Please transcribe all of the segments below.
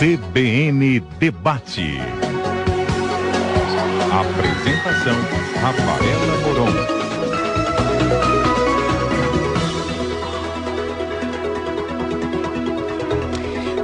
CBN Debate. Apresentação Rafaela Moron.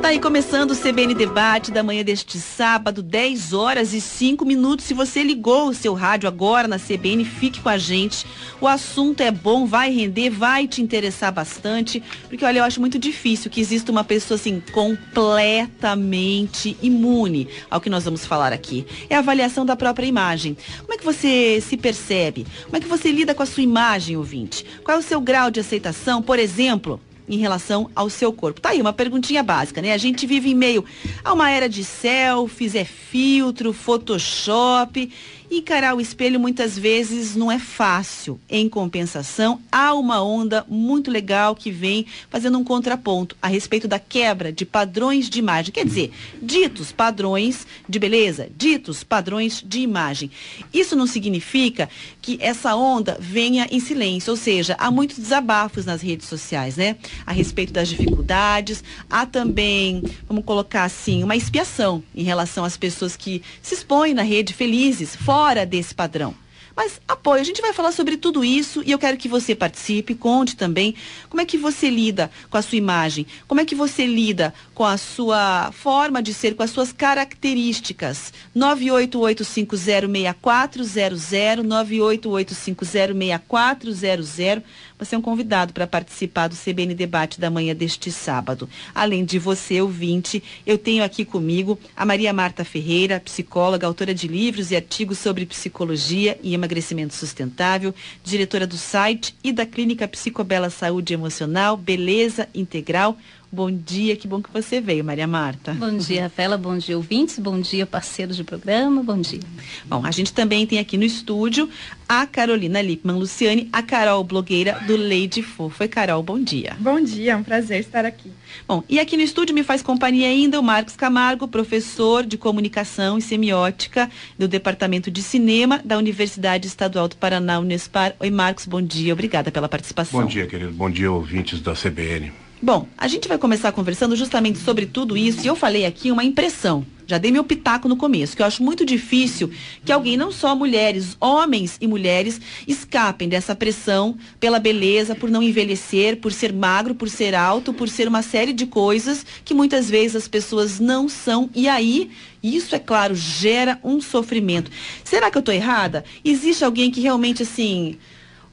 Tá aí começando o CBN Debate da manhã deste sábado, 10 horas e 5 minutos. Se você ligou o seu rádio agora na CBN, fique com a gente. O assunto é bom, vai render, vai te interessar bastante, porque olha, eu acho muito difícil que exista uma pessoa assim completamente imune ao que nós vamos falar aqui. É a avaliação da própria imagem. Como é que você se percebe? Como é que você lida com a sua imagem, ouvinte? Qual é o seu grau de aceitação, por exemplo? Em relação ao seu corpo. Tá aí uma perguntinha básica, né? A gente vive em meio a uma era de selfies, é filtro, Photoshop Encarar o espelho muitas vezes não é fácil. Em compensação, há uma onda muito legal que vem fazendo um contraponto a respeito da quebra de padrões de imagem. Quer dizer, ditos padrões de beleza, ditos padrões de imagem. Isso não significa que essa onda venha em silêncio, ou seja, há muitos desabafos nas redes sociais, né? A respeito das dificuldades, há também, vamos colocar assim, uma expiação em relação às pessoas que se expõem na rede felizes, fora desse padrão. Mas apoio, a gente vai falar sobre tudo isso e eu quero que você participe, conte também como é que você lida com a sua imagem, como é que você lida com a sua forma de ser, com as suas características. 988506400, 988506400. Você é um convidado para participar do CBN Debate da manhã deste sábado. Além de você, ouvinte, eu tenho aqui comigo a Maria Marta Ferreira, psicóloga, autora de livros e artigos sobre psicologia e emagrecimento sustentável, diretora do site e da Clínica Psicobela Saúde Emocional, Beleza Integral. Bom dia, que bom que você veio, Maria Marta. Bom dia, Rafaela, bom dia, ouvintes, bom dia, parceiros de programa, bom dia. Bom, a gente também tem aqui no estúdio a Carolina Lipman Luciane, a Carol, blogueira do Lady Fofo. Oi, Carol, bom dia. Bom dia, é um prazer estar aqui. Bom, e aqui no estúdio me faz companhia ainda o Marcos Camargo, professor de comunicação e semiótica do Departamento de Cinema da Universidade Estadual do Paraná, Unespar. Oi, Marcos, bom dia, obrigada pela participação. Bom dia, querido, bom dia, ouvintes da CBN. Bom, a gente vai começar conversando justamente sobre tudo isso e eu falei aqui uma impressão. Já dei meu pitaco no começo, que eu acho muito difícil que alguém, não só mulheres, homens e mulheres, escapem dessa pressão pela beleza, por não envelhecer, por ser magro, por ser alto, por ser uma série de coisas que muitas vezes as pessoas não são. E aí, isso, é claro, gera um sofrimento. Será que eu estou errada? Existe alguém que realmente, assim,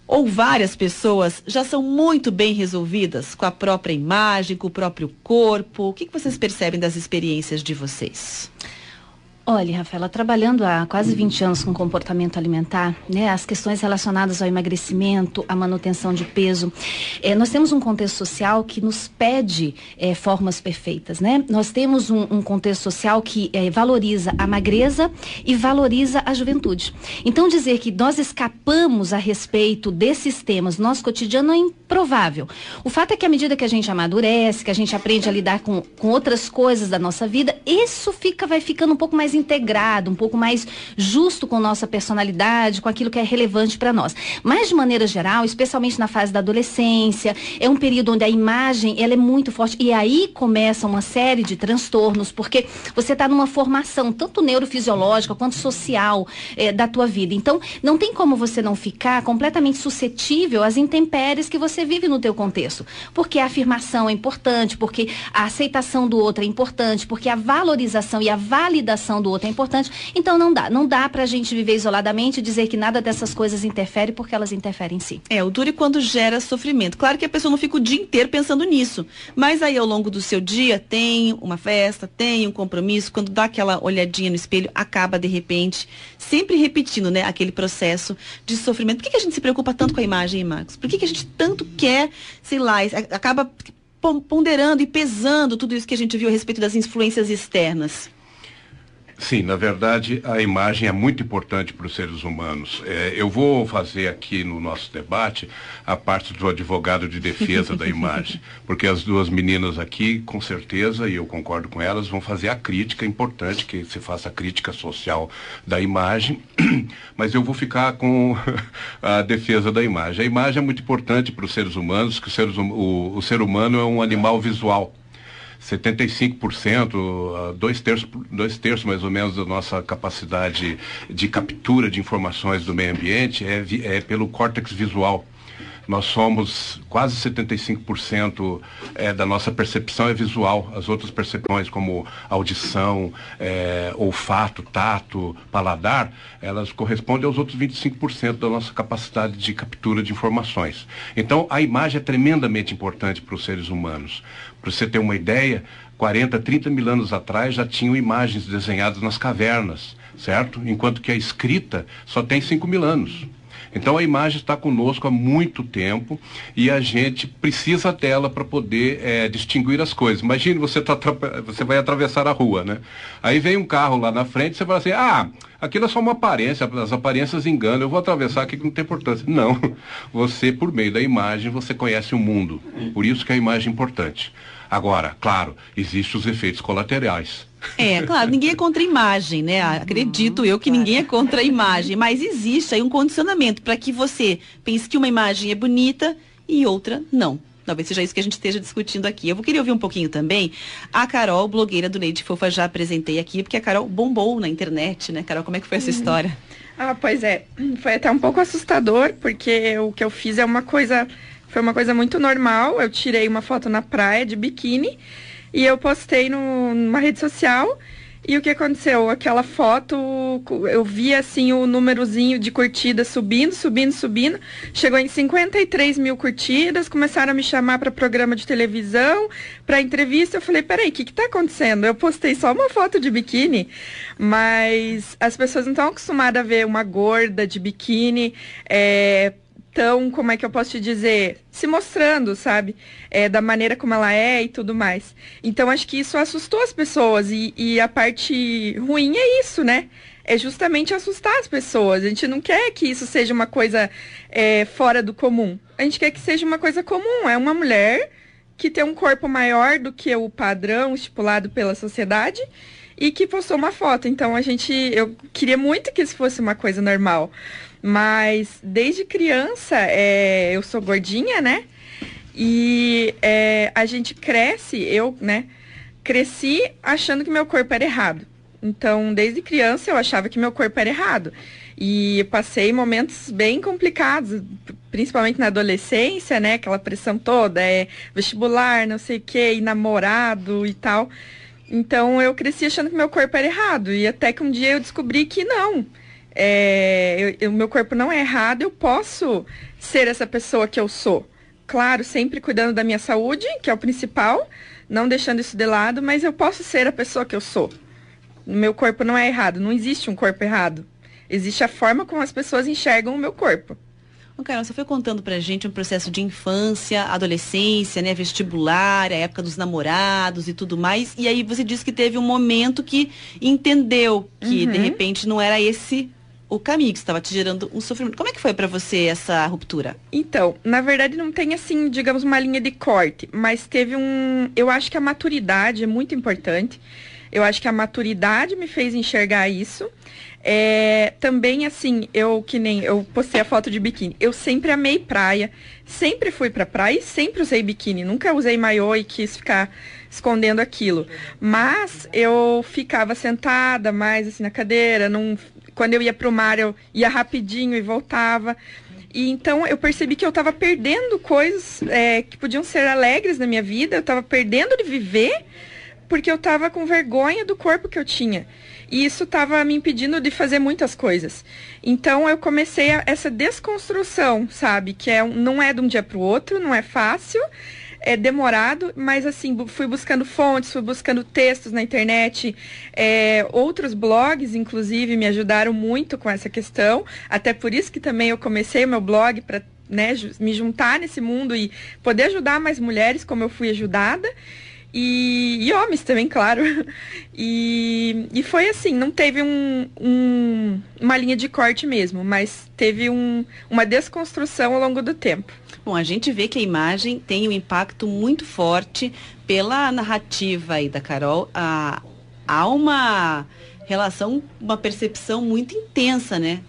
ou várias pessoas já são muito bem resolvidas com a própria imagem, com o próprio corpo? O que, que vocês percebem das experiências de vocês? Olha, Rafaela, trabalhando há quase 20 anos com comportamento alimentar, né, as questões relacionadas ao emagrecimento, à manutenção de peso, é, nós temos um contexto social que nos pede é, formas perfeitas, né? Nós temos um, um contexto social que é, valoriza a magreza e valoriza a juventude. Então, dizer que nós escapamos a respeito desses temas no nosso cotidiano é improvável. O fato é que à medida que a gente amadurece, que a gente aprende a lidar com, com outras coisas da nossa vida, isso fica, vai ficando um pouco mais integrado, um pouco mais justo com nossa personalidade, com aquilo que é relevante para nós. Mas de maneira geral, especialmente na fase da adolescência, é um período onde a imagem ela é muito forte e aí começa uma série de transtornos, porque você está numa formação tanto neurofisiológica quanto social é, da tua vida. Então, não tem como você não ficar completamente suscetível às intempéries que você vive no teu contexto, porque a afirmação é importante, porque a aceitação do outro é importante, porque a valorização e a validação do outro é importante. Então não dá. Não dá pra gente viver isoladamente e dizer que nada dessas coisas interfere porque elas interferem em si. É, o duro é quando gera sofrimento. Claro que a pessoa não fica o dia inteiro pensando nisso. Mas aí ao longo do seu dia tem uma festa, tem um compromisso, quando dá aquela olhadinha no espelho, acaba de repente, sempre repetindo, né, aquele processo de sofrimento. Por que, que a gente se preocupa tanto com a imagem, hein, Marcos? Por que, que a gente tanto quer, sei lá, acaba ponderando e pesando tudo isso que a gente viu a respeito das influências externas? Sim, na verdade, a imagem é muito importante para os seres humanos. É, eu vou fazer aqui no nosso debate a parte do advogado de defesa da imagem, porque as duas meninas aqui, com certeza, e eu concordo com elas, vão fazer a crítica, é importante que se faça a crítica social da imagem, mas eu vou ficar com a defesa da imagem. A imagem é muito importante para os seres humanos, que o ser, o, o ser humano é um animal visual 75%, uh, dois terços, dois terços mais ou menos da nossa capacidade de captura de informações do meio ambiente é, é pelo córtex visual. Nós somos quase 75% é, da nossa percepção é visual. As outras percepções, como audição, é, olfato, tato, paladar, elas correspondem aos outros 25% da nossa capacidade de captura de informações. Então, a imagem é tremendamente importante para os seres humanos. Para você ter uma ideia, 40, 30 mil anos atrás já tinham imagens desenhadas nas cavernas, certo? Enquanto que a escrita só tem 5 mil anos. Então a imagem está conosco há muito tempo e a gente precisa dela para poder é, distinguir as coisas. Imagine você, tá, você vai atravessar a rua, né? Aí vem um carro lá na frente, você fala assim, ah, aquilo é só uma aparência, as aparências enganam, eu vou atravessar aqui que não tem importância. Não, você, por meio da imagem, você conhece o mundo. Por isso que a imagem é importante. Agora, claro, existem os efeitos colaterais. É, claro, ninguém é contra a imagem, né? Acredito eu que ninguém é contra a imagem, mas existe aí um condicionamento para que você pense que uma imagem é bonita e outra não. Talvez seja isso que a gente esteja discutindo aqui. Eu vou querer ouvir um pouquinho também a Carol, blogueira do Neide Fofa, já apresentei aqui, porque a Carol bombou na internet, né? Carol, como é que foi essa uhum. história? Ah, pois é. Foi até um pouco assustador, porque o que eu fiz é uma coisa foi uma coisa muito normal. Eu tirei uma foto na praia de biquíni e eu postei no, numa rede social. E o que aconteceu? Aquela foto, eu vi assim o númerozinho de curtidas subindo, subindo, subindo. Chegou em 53 mil curtidas, começaram a me chamar para programa de televisão, para entrevista. Eu falei, peraí, o que está acontecendo? Eu postei só uma foto de biquíni, mas as pessoas não estão acostumadas a ver uma gorda de biquíni. É, tão, como é que eu posso te dizer, se mostrando, sabe? É, da maneira como ela é e tudo mais. Então acho que isso assustou as pessoas e, e a parte ruim é isso, né? É justamente assustar as pessoas. A gente não quer que isso seja uma coisa é, fora do comum. A gente quer que seja uma coisa comum. É uma mulher que tem um corpo maior do que o padrão estipulado pela sociedade e que postou uma foto. Então a gente, eu queria muito que isso fosse uma coisa normal. Mas desde criança, é, eu sou gordinha, né? E é, a gente cresce, eu, né? Cresci achando que meu corpo era errado. Então, desde criança, eu achava que meu corpo era errado. E passei momentos bem complicados, principalmente na adolescência, né? Aquela pressão toda, é vestibular, não sei o quê, e namorado e tal. Então, eu cresci achando que meu corpo era errado. E até que um dia eu descobri que não é, o meu corpo não é errado, eu posso ser essa pessoa que eu sou. Claro, sempre cuidando da minha saúde, que é o principal, não deixando isso de lado, mas eu posso ser a pessoa que eu sou. O meu corpo não é errado, não existe um corpo errado. Existe a forma como as pessoas enxergam o meu corpo. Ô, Carol, você foi contando pra gente um processo de infância, adolescência, né, vestibular, a época dos namorados e tudo mais. E aí você disse que teve um momento que entendeu que, uhum. de repente, não era esse o caminho que estava te gerando um sofrimento. Como é que foi para você essa ruptura? Então, na verdade não tem assim, digamos, uma linha de corte, mas teve um, eu acho que a maturidade é muito importante. Eu acho que a maturidade me fez enxergar isso. É, também assim, eu que nem eu postei a foto de biquíni. Eu sempre amei praia, sempre fui pra praia e sempre usei biquíni. Nunca usei maiô e quis ficar escondendo aquilo. Mas eu ficava sentada mais assim na cadeira, não quando eu ia para o mar, eu ia rapidinho e voltava. E então eu percebi que eu estava perdendo coisas é, que podiam ser alegres na minha vida, eu estava perdendo de viver porque eu estava com vergonha do corpo que eu tinha. E isso estava me impedindo de fazer muitas coisas. Então eu comecei a, essa desconstrução, sabe? Que é, não é de um dia para o outro, não é fácil é demorado, mas assim, fui buscando fontes, fui buscando textos na internet, é, outros blogs, inclusive, me ajudaram muito com essa questão. Até por isso que também eu comecei o meu blog para né, me juntar nesse mundo e poder ajudar mais mulheres como eu fui ajudada. E, e homens também, claro. E, e foi assim, não teve um, um, uma linha de corte mesmo, mas teve um, uma desconstrução ao longo do tempo. Bom, a gente vê que a imagem tem um impacto muito forte pela narrativa aí da Carol. Ah, há uma relação, uma percepção muito intensa, né?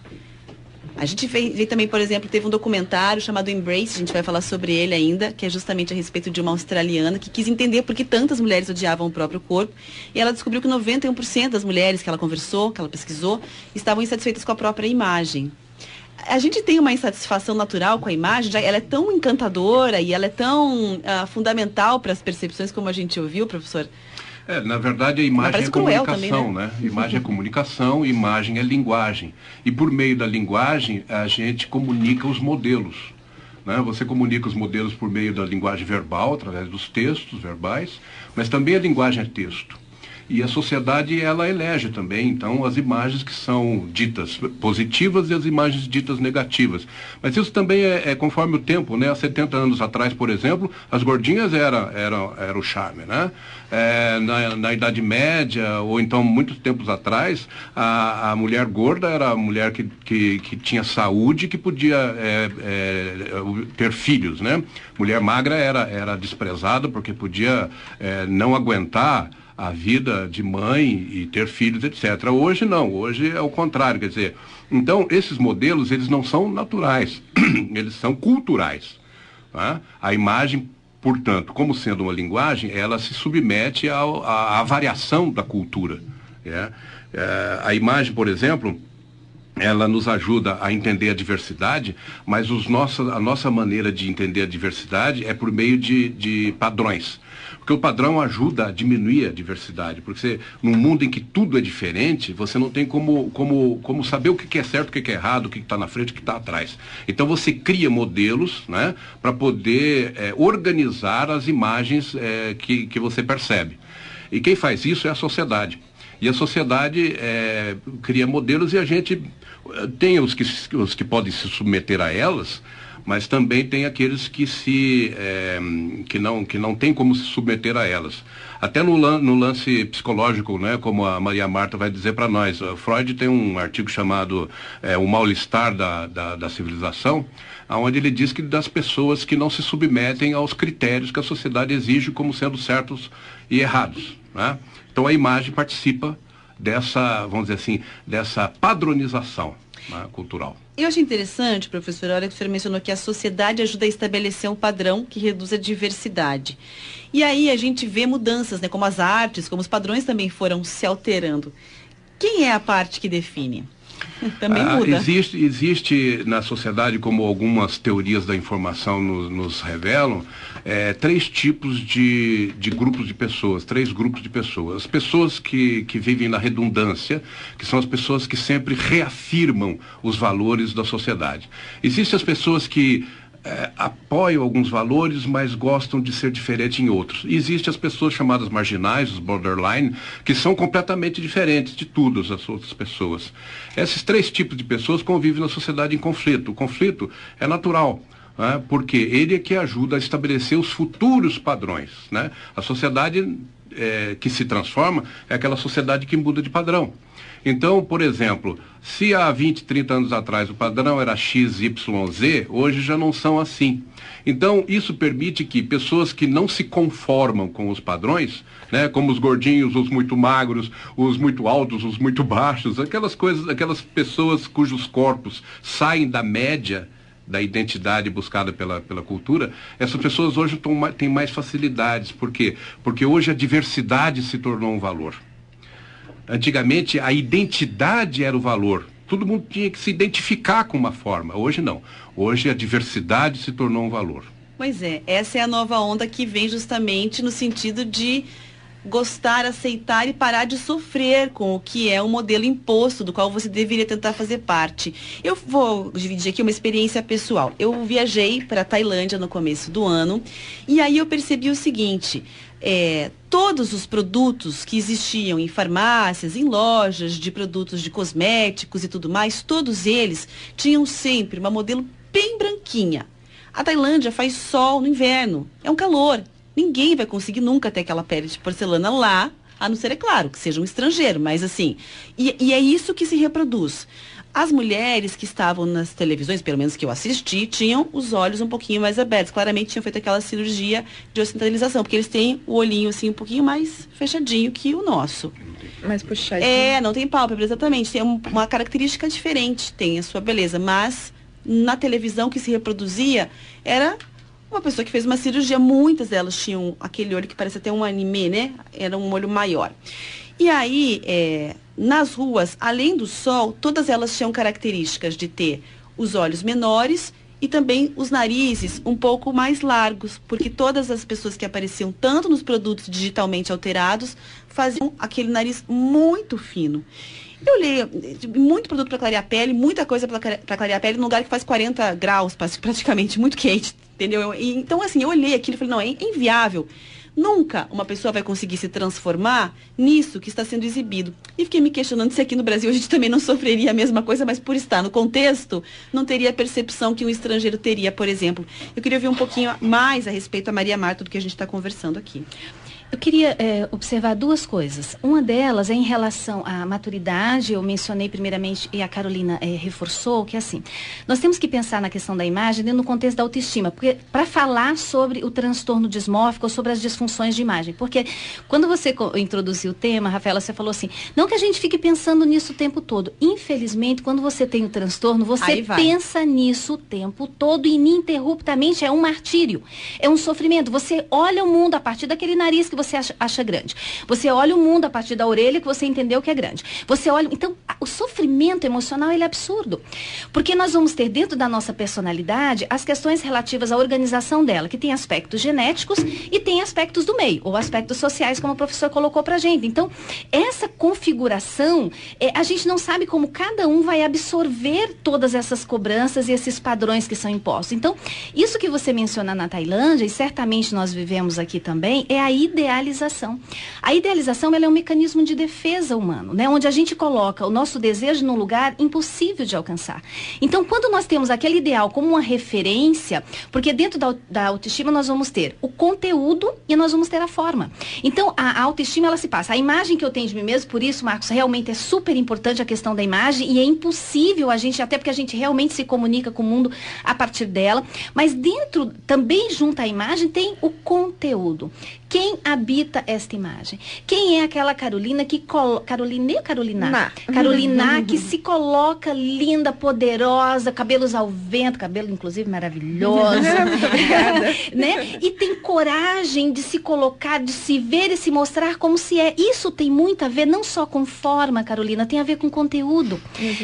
A gente vê, vê, também, por exemplo, teve um documentário chamado Embrace, a gente vai falar sobre ele ainda, que é justamente a respeito de uma australiana que quis entender por que tantas mulheres odiavam o próprio corpo. E ela descobriu que 91% das mulheres que ela conversou, que ela pesquisou, estavam insatisfeitas com a própria imagem. A gente tem uma insatisfação natural com a imagem, já ela é tão encantadora e ela é tão uh, fundamental para as percepções, como a gente ouviu, professor. É, na verdade, a imagem é comunicação, também, né? né? Imagem é comunicação, imagem é linguagem. E por meio da linguagem, a gente comunica os modelos. Né? Você comunica os modelos por meio da linguagem verbal, através dos textos verbais, mas também a linguagem é texto. E a sociedade, ela elege também, então, as imagens que são ditas positivas e as imagens ditas negativas. Mas isso também é, é conforme o tempo, né? Há 70 anos atrás, por exemplo, as gordinhas era, era, era o charme, né? É, na, na, Idade Média, ou então muitos tempos atrás, a, a mulher gorda era a mulher que, que, que tinha saúde que podia é, é, ter filhos, né? Mulher magra era, era desprezada porque podia é, não aguentar a vida de mãe e ter filhos, etc. Hoje não, hoje é o contrário, quer dizer, então esses modelos eles não são naturais, eles são culturais. Tá? A imagem, portanto, como sendo uma linguagem, ela se submete à variação da cultura. É? É, a imagem, por exemplo, ela nos ajuda a entender a diversidade, mas os nossa, a nossa maneira de entender a diversidade é por meio de, de padrões. Porque o padrão ajuda a diminuir a diversidade. Porque você, num mundo em que tudo é diferente, você não tem como, como, como saber o que é certo, o que é errado, o que está na frente, o que está atrás. Então você cria modelos né, para poder é, organizar as imagens é, que, que você percebe. E quem faz isso é a sociedade. E a sociedade é, cria modelos e a gente tem os que, os que podem se submeter a elas, mas também tem aqueles que se é, que não que não tem como se submeter a elas. Até no, no lance psicológico, né, como a Maria Marta vai dizer para nós, Freud tem um artigo chamado é, O Mal-Estar da, da, da Civilização, onde ele diz que das pessoas que não se submetem aos critérios que a sociedade exige como sendo certos e errados. Né? Então a imagem participa dessa, vamos dizer assim, dessa padronização cultural. Eu acho interessante, professor, a hora que o senhor mencionou que a sociedade ajuda a estabelecer um padrão que reduz a diversidade. E aí a gente vê mudanças, né, como as artes, como os padrões também foram se alterando. Quem é a parte que define? Também ah, muda. Existe, existe na sociedade, como algumas teorias da informação nos, nos revelam, é, três tipos de, de grupos de pessoas, três grupos de pessoas. As pessoas que, que vivem na redundância, que são as pessoas que sempre reafirmam os valores da sociedade. Existem as pessoas que é, apoiam alguns valores, mas gostam de ser diferente em outros. Existem as pessoas chamadas marginais, os borderline, que são completamente diferentes de todas as outras pessoas. Esses três tipos de pessoas convivem na sociedade em conflito. O conflito é natural. Né? porque ele é que ajuda a estabelecer os futuros padrões. Né? A sociedade é, que se transforma é aquela sociedade que muda de padrão. Então, por exemplo, se há 20, 30 anos atrás o padrão era X, Y, Z, hoje já não são assim. Então, isso permite que pessoas que não se conformam com os padrões, né, como os gordinhos, os muito magros, os muito altos, os muito baixos, aquelas coisas, aquelas pessoas cujos corpos saem da média da identidade buscada pela, pela cultura, essas pessoas hoje têm mais facilidades. Por quê? Porque hoje a diversidade se tornou um valor. Antigamente a identidade era o valor. Todo mundo tinha que se identificar com uma forma. Hoje não. Hoje a diversidade se tornou um valor. Pois é, essa é a nova onda que vem justamente no sentido de gostar, aceitar e parar de sofrer com o que é o modelo imposto do qual você deveria tentar fazer parte. Eu vou dividir aqui uma experiência pessoal. Eu viajei para a Tailândia no começo do ano e aí eu percebi o seguinte: é, todos os produtos que existiam em farmácias, em lojas de produtos de cosméticos e tudo mais, todos eles tinham sempre uma modelo bem branquinha. A Tailândia faz sol no inverno, é um calor. Ninguém vai conseguir nunca ter aquela pele de porcelana lá, a não ser, é claro, que seja um estrangeiro, mas assim. E, e é isso que se reproduz. As mulheres que estavam nas televisões, pelo menos que eu assisti, tinham os olhos um pouquinho mais abertos. Claramente tinham feito aquela cirurgia de ocidentalização, porque eles têm o olhinho assim um pouquinho mais fechadinho que o nosso. Mais puxadinho. É, não tem pálpebra, exatamente. Tem um- uma característica diferente, tem a sua beleza. Mas na televisão que se reproduzia era uma pessoa que fez uma cirurgia. Muitas delas tinham aquele olho que parece até um anime, né? Era um olho maior. E aí, é, nas ruas, além do sol, todas elas tinham características de ter os olhos menores e também os narizes um pouco mais largos, porque todas as pessoas que apareciam tanto nos produtos digitalmente alterados faziam aquele nariz muito fino. Eu leio muito produto para clarear a pele, muita coisa para clarear a pele num lugar que faz 40 graus, pra- praticamente, muito quente, entendeu? Eu- então, assim, eu olhei aquilo e falei, não, é inviável. Nunca uma pessoa vai conseguir se transformar nisso que está sendo exibido. E fiquei me questionando se aqui no Brasil a gente também não sofreria a mesma coisa, mas por estar no contexto, não teria a percepção que um estrangeiro teria, por exemplo. Eu queria ouvir um pouquinho mais a respeito da Maria Marta do que a gente está conversando aqui. Eu queria eh, observar duas coisas. Uma delas é em relação à maturidade. Eu mencionei primeiramente e a Carolina eh, reforçou que é assim. Nós temos que pensar na questão da imagem dentro do contexto da autoestima, porque para falar sobre o transtorno dismórfico ou sobre as disfunções de imagem, porque quando você introduziu o tema, Rafaela, você falou assim, não que a gente fique pensando nisso o tempo todo. Infelizmente, quando você tem o transtorno, você pensa nisso o tempo todo ininterruptamente é um martírio, é um sofrimento. Você olha o mundo a partir daquele nariz que você acha, grande. Você olha o mundo a partir da orelha que você entendeu que é grande. Você olha, então, o sofrimento emocional ele é absurdo, porque nós vamos ter dentro da nossa personalidade as questões relativas à organização dela, que tem aspectos genéticos e tem aspectos do meio ou aspectos sociais, como o professor colocou pra gente. Então, essa configuração, é, a gente não sabe como cada um vai absorver todas essas cobranças e esses padrões que são impostos. Então, isso que você menciona na Tailândia, e certamente nós vivemos aqui também, é a idealização. A idealização é um mecanismo de defesa humano, né? onde a gente coloca o nosso desejo num lugar impossível de alcançar. Então, quando nós temos aquele ideal como uma referência, porque dentro da, da autoestima nós vamos ter o conteúdo e nós vamos ter a forma. Então, a, a autoestima ela se passa. A imagem que eu tenho de mim mesmo, por isso, Marcos, realmente é super importante a questão da imagem e é impossível a gente, até porque a gente realmente se comunica com o mundo a partir dela. Mas dentro, também junto à imagem, tem o conteúdo. Quem habita esta imagem? Quem é aquela Carolina que colo... Carolina ou Carolina? Na. Carolina que se coloca linda, poderosa, cabelos ao vento, cabelo inclusive maravilhoso. Né? E tem coragem de se colocar, de se ver e se mostrar como se é. Isso tem muito a ver não só com forma, Carolina, tem a ver com conteúdo.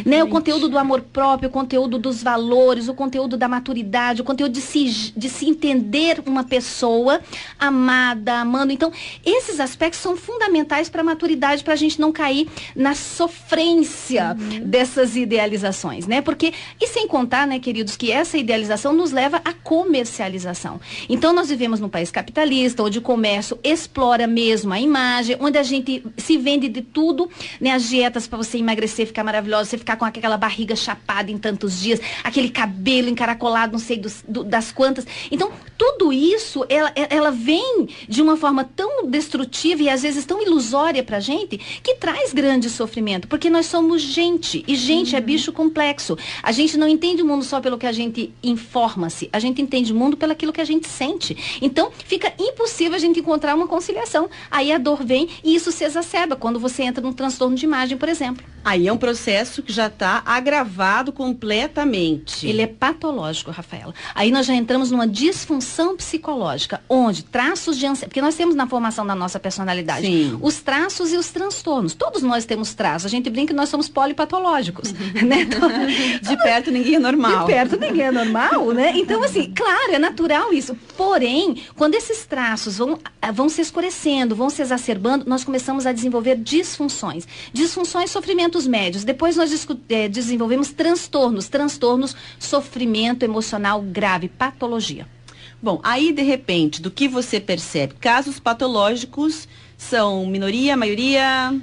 Né? O conteúdo do amor próprio, o conteúdo dos valores, o conteúdo da maturidade, o conteúdo de se, de se entender uma pessoa amada, amando. Então, esses aspectos são fundamentais para a maturidade, para a gente não cair na sofrência dessas idealizações, né? Porque, e sem contar, né, queridos, que essa idealização nos leva à comercialização. Então, nós vivemos num país capitalista, onde o comércio explora mesmo a imagem, onde a gente se vende de tudo, né? As dietas para você emagrecer, ficar maravilhosa, você ficar com aquela barriga chapada em tantos dias, aquele cabelo encaracolado, não sei do- das quantas. Então, tudo isso, ela, ela vem de uma forma tão destrutiva e às vezes tão ilusória pra gente, que traz grande sofrimento, porque nós somos gente, e gente é bicho complexo. A gente não entende o mundo só pelo que a gente informa-se, a gente entende o mundo pelo aquilo que a gente sente. Então, fica impossível a gente encontrar uma conciliação. Aí a dor vem e isso se exacerba quando você entra num transtorno de imagem, por exemplo. Aí é um processo que já está agravado completamente. Ele é patológico, Rafaela. Aí nós já entramos numa disfunção psicológica, onde traços de ansiedade, porque nós temos na formação da nossa personalidade Sim. os traços e os transtornos. Todos nós temos traços. A gente brinca que nós somos polipatológicos, né? De perto ninguém é normal. De perto ninguém é normal, né? Então, assim, claro, é natural isso. Porém, quando esses traços vão, ah, vão se escurecendo, vão se exacerbando, nós começamos a desenvolver disfunções. Disfunções, médios. Depois nós eh, desenvolvemos transtornos. Transtornos, sofrimento emocional grave, patologia. Bom, aí de repente, do que você percebe, casos patológicos são minoria, maioria?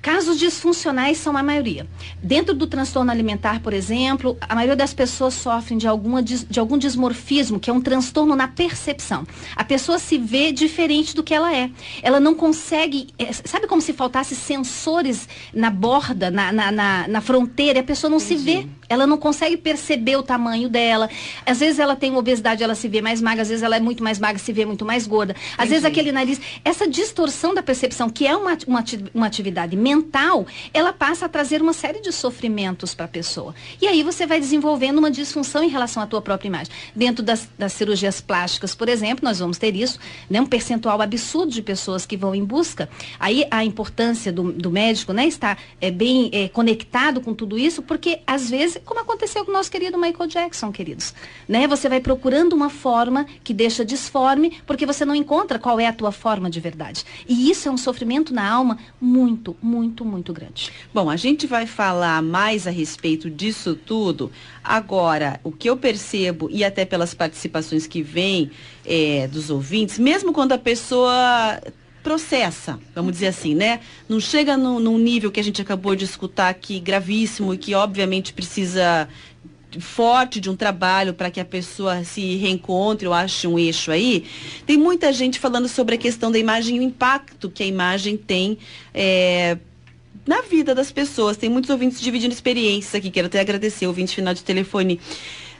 Casos disfuncionais são a maioria. Dentro do transtorno alimentar, por exemplo, a maioria das pessoas sofrem de, alguma, de algum dismorfismo, que é um transtorno na percepção. A pessoa se vê diferente do que ela é. Ela não consegue. é, sabe como se faltasse sensores na borda, na, na, na, na fronteira, e a pessoa não se vê Ela não consegue perceber o tamanho dela. Às vezes ela tem obesidade, ela se vê mais magra, às vezes ela é muito mais magra, se vê muito mais gorda. Às Entendi. vezes aquele nariz, essa distorção da percepção, que é uma, uma, uma atividade mental, ela passa a trazer uma série de sofrimentos para a pessoa. E aí você vai desenvolvendo uma disfunção em relação à tua própria imagem. Dentro das, das cirurgias plásticas, por exemplo, nós vamos ter isso, né, um percentual absurdo de pessoas que vão em busca. Aí a importância do, do médico né, estar é, bem é, conectado com tudo isso, porque às vezes, como aconteceu com o nosso querido Michael Jackson, queridos, né, você vai procurando uma forma que deixa disforme, porque você não encontra qual é a tua forma de verdade. E isso é um sofrimento na alma muito, muito, muito grande. Bom, a gente vai falar mais a respeito disso tudo. Agora, o que eu percebo, e até pelas participações que vêm é, dos ouvintes, mesmo quando a pessoa processa, vamos dizer assim, né? Não chega no, num nível que a gente acabou de escutar aqui, gravíssimo, e que obviamente precisa forte de um trabalho para que a pessoa se reencontre ou ache um eixo aí. Tem muita gente falando sobre a questão da imagem e o impacto que a imagem tem é, na vida das pessoas. Tem muitos ouvintes dividindo experiências aqui. Quero até agradecer o ouvinte final de telefone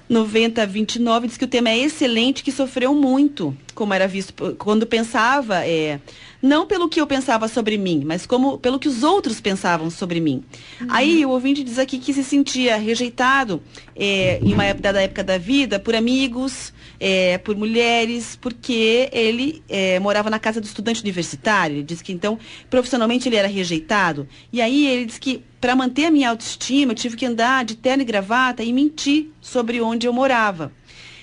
9029 diz que o tema é excelente, que sofreu muito, como era visto quando pensava, é, não pelo que eu pensava sobre mim, mas como pelo que os outros pensavam sobre mim. Aí o ouvinte diz aqui que se sentia rejeitado é, em uma época da época da vida por amigos, é, por mulheres, porque ele é, morava na casa do estudante universitário. Ele diz que então profissionalmente ele era rejeitado. E aí ele diz que para manter a minha autoestima, eu tive que andar de terno e gravata e mentir sobre onde eu morava.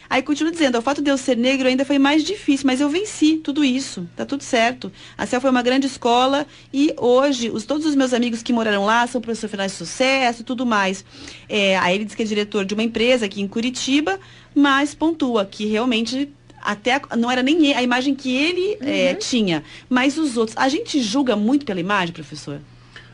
Aí continua dizendo, o fato de eu ser negro ainda foi mais difícil, mas eu venci tudo isso, tá tudo certo. A CEL foi uma grande escola e hoje os, todos os meus amigos que moraram lá são profissionais de sucesso e tudo mais. É, aí ele diz que é diretor de uma empresa aqui em Curitiba, mas pontua que realmente até a- não era nem a imagem que ele é, tinha, mas os outros. A gente julga muito pela imagem, professor?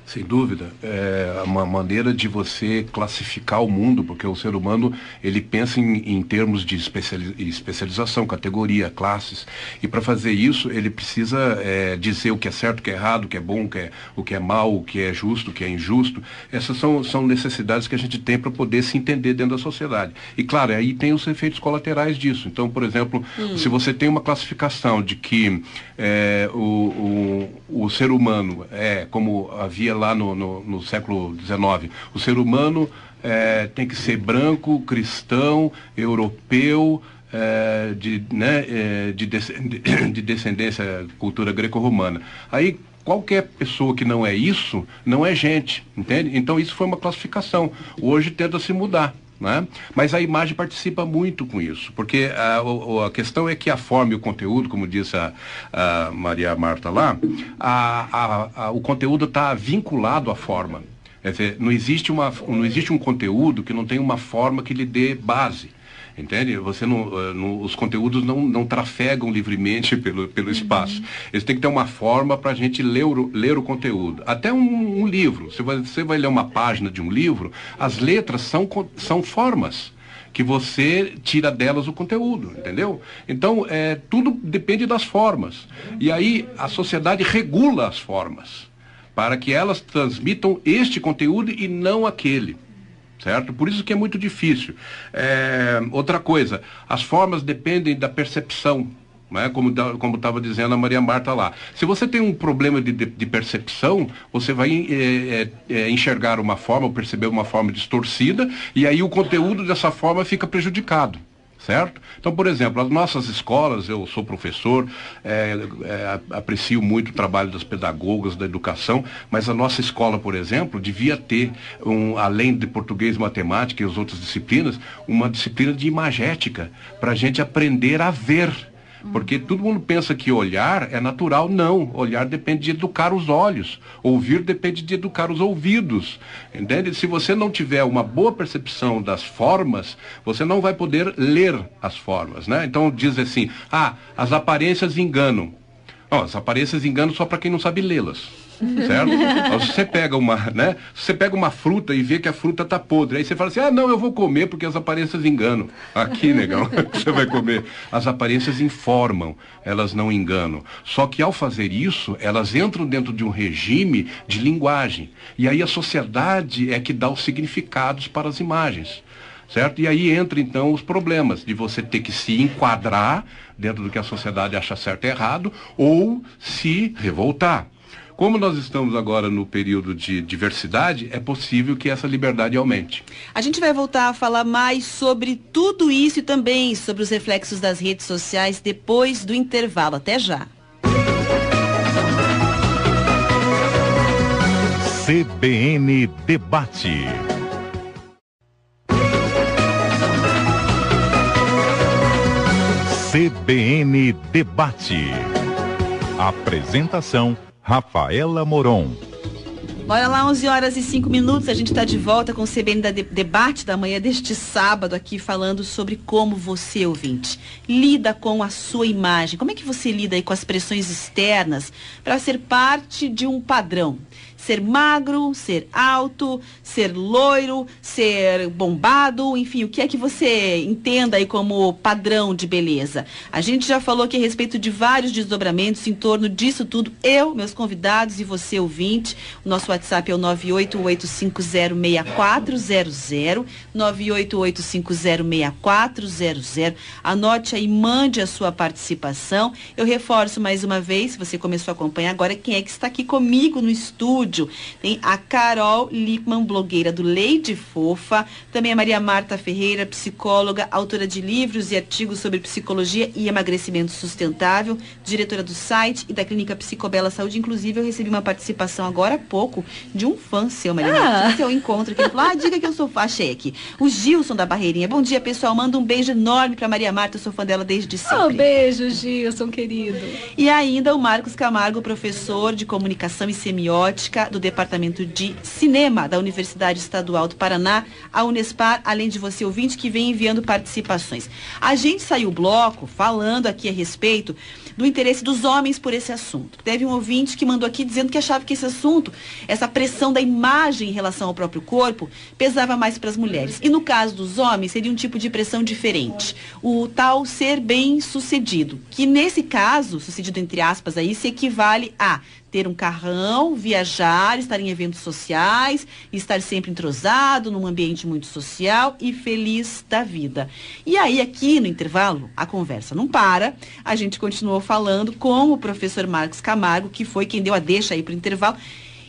Sem dúvida, é uma maneira de você classificar o mundo, porque o ser humano ele pensa em, em termos de especiali- especialização, categoria, classes, e para fazer isso ele precisa é, dizer o que é certo, o que é errado, o que é bom, o que é, o que é mal, o que é justo, o que é injusto. Essas são, são necessidades que a gente tem para poder se entender dentro da sociedade. E claro, aí tem os efeitos colaterais disso. Então, por exemplo, se você tem uma classificação de que é, o, o, o ser humano é, como havia lá no, no, no século XIX, o ser humano é, tem que ser branco, cristão, europeu, é, de, né, é, de, de descendência cultura greco-romana. Aí qualquer pessoa que não é isso, não é gente, entende? Então isso foi uma classificação. Hoje tenta se mudar. Né? Mas a imagem participa muito com isso, porque a, o- a questão é que a forma e o conteúdo, como disse a, a Maria Marta lá, a- o conteúdo está vinculado à forma. Quer dizer, não existe, uma, não existe um conteúdo que não tem uma forma que lhe dê base. Entende? Você não, eh, não- os conteúdos não, não trafegam livremente pelo, pelo espaço. Eles têm que ter uma forma para a gente ler o, ler o conteúdo. Até um, um livro. Você vai, você vai ler uma página de um livro, as letras são, são formas que você tira delas o conteúdo, entendeu? Então, é, tudo depende das formas. E aí a sociedade regula as formas para que elas transmitam este conteúdo e não aquele certo? Por isso que é muito difícil. É, outra coisa, as formas dependem da percepção. Né? Como estava dizendo a Maria Marta lá. Se você tem um problema de, de- de percepção, você vai é, é, é, enxergar uma forma, ou perceber uma forma distorcida, e aí o conteúdo dessa forma fica prejudicado certo? Então, por exemplo, as nossas escolas, eu sou professor, é, é, aprecio muito o trabalho das pedagogas, da educação, mas a nossa escola, por exemplo, devia ter, um, além de português, matemática e as outras disciplinas, uma disciplina de imagética, para a gente aprender a ver. Porque todo mundo pensa que olhar é natural. Não. Olhar depende de educar os olhos. Ouvir depende de educar os ouvidos. Entende? Se você não tiver uma boa percepção das formas, você não vai poder ler as formas. Né? Então diz assim, ah, as aparências enganam. Ó, as aparências enganam só para quem não sabe lê-las. certo? você pega uma, né? Você pega uma fruta e vê que a fruta tá podre. Aí você fala assim: "Ah, não, eu vou comer porque as aparências enganam". Aqui, negão, você vai comer. As aparências informam, elas não enganam. Só que ao fazer isso, elas entram dentro de um regime de linguagem. E aí a sociedade é que dá os significados para as imagens certo? E aí entra então os problemas de você ter que se enquadrar dentro do que a sociedade acha certo e errado ou se revoltar. Como nós estamos agora no período de diversidade, é possível que essa liberdade aumente. A gente vai voltar a falar mais sobre tudo isso e também sobre os reflexos das redes sociais depois do intervalo. Até já. CBN Debate. CBN Debate. Apresentação Rafaela Moron. Bora lá, 11 horas e 5 minutos. A gente está de volta com o CBN da de Debate da manhã deste sábado aqui falando sobre como você, ouvinte, lida com a sua imagem. Como é que você lida aí com as pressões externas para ser parte de um padrão? ser magro, ser alto, ser loiro, ser bombado, enfim, o que é que você entenda aí como padrão de beleza. A gente já falou aqui a respeito de vários desdobramentos em torno disso tudo. Eu, meus convidados e você ouvinte, o nosso WhatsApp é o 988506400, 988506400. Anote aí, mande a sua participação. Eu reforço mais uma vez, se você começou a acompanhar agora, quem é que está aqui comigo no estúdio. Tem a Carol Lipman, blogueira do Leide Fofa. Também a Maria Marta Ferreira, psicóloga, autora de livros e artigos sobre psicologia e emagrecimento sustentável, diretora do site e da clínica Psicobela Saúde. Inclusive, eu recebi uma participação agora há pouco de um fã seu, Maria ah. Seu encontro que ele falou: ah, diga que eu sou fã. Achei aqui. O Gilson da Barreirinha. Bom dia, pessoal. Manda um beijo enorme para Maria Marta. Eu sou fã dela desde sempre. Oh, beijo, Gilson, querido. E ainda o Marcos Camargo, professor de comunicação e semiótica do Departamento de Cinema da Universidade Estadual do Paraná, a Unespar, além de você ouvinte que vem enviando participações. A gente saiu o bloco falando aqui a respeito do interesse dos homens por esse assunto. Teve um ouvinte que mandou aqui dizendo que achava que esse assunto, essa pressão da imagem em relação ao próprio corpo, pesava mais para as mulheres. E no caso dos homens, seria um tipo de pressão diferente. O tal ser bem sucedido, que nesse caso, sucedido entre aspas aí, se equivale a ter um carrão, viajar, estar em eventos sociais, estar sempre entrosado num ambiente muito social e feliz da vida. E aí, aqui no intervalo, a conversa não para. A gente continuou falando com o professor Marcos Camargo, que foi quem deu a deixa aí para o intervalo.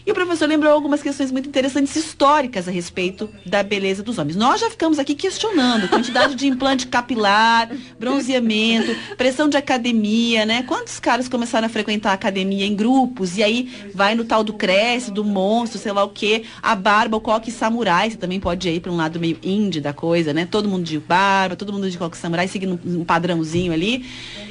E o professor lembrou algumas questões muito interessantes históricas a respeito da beleza dos homens. Nós já ficamos aqui questionando quantidade de implante capilar, bronzeamento, pressão de academia, né? Quantos caras começaram a frequentar a academia em grupos e aí vai no tal do cresce, do monstro, sei lá o quê, a barba, o coque samurai, você também pode ir para um lado meio indie da coisa, né? Todo mundo de barba, todo mundo de coque samurai, seguindo um padrãozinho ali.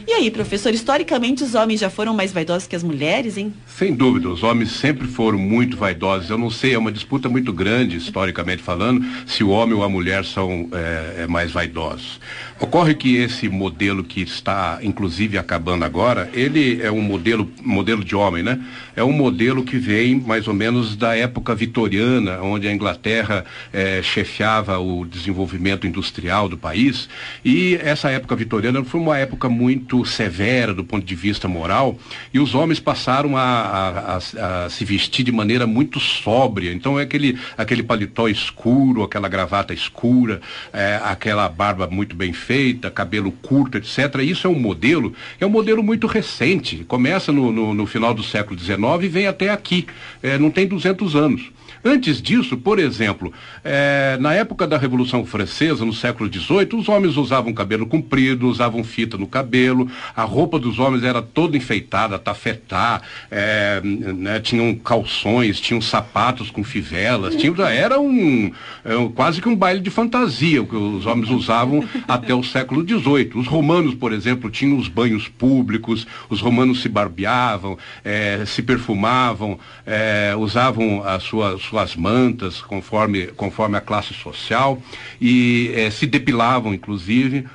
E aí, professor, historicamente os homens já foram mais vaidosos que as mulheres, hein? Sem dúvida, os homens sempre foram muito vaidosos. Eu não sei, é uma disputa muito grande, historicamente falando, se o homem ou a mulher são é, é mais vaidosos. Ocorre que esse modelo que está, inclusive, acabando agora, ele é um modelo, modelo de homem, né? É um modelo que vem mais ou menos da época vitoriana, onde a Inglaterra é, chefiava o desenvolvimento industrial do país. E essa época vitoriana foi uma época muito severa do ponto de vista moral, e os homens passaram a, a, a, a se vestir de maneira muito sóbria. Então é aquele, aquele paletó escuro, aquela gravata escura, é, aquela barba muito bem feita feita, cabelo curto, etc. Isso é um modelo, é um modelo muito recente. Começa no, no, no final do século XIX e vem até aqui. É, não tem 200 anos. Antes disso, por exemplo, é, na época da Revolução Francesa, no século XVIII, os homens usavam cabelo comprido, usavam fita no cabelo, a roupa dos homens era toda enfeitada, tafetá, é, né, tinham calções, tinham sapatos com fivelas, tinham, era um, é, quase que um baile de fantasia que os homens usavam até o século XVIII. Os romanos, por exemplo, tinham os banhos públicos, os romanos se barbeavam, é, se perfumavam, é, usavam as suas suas mantas, conforme, conforme a classe social, e eh, se depilavam, inclusive.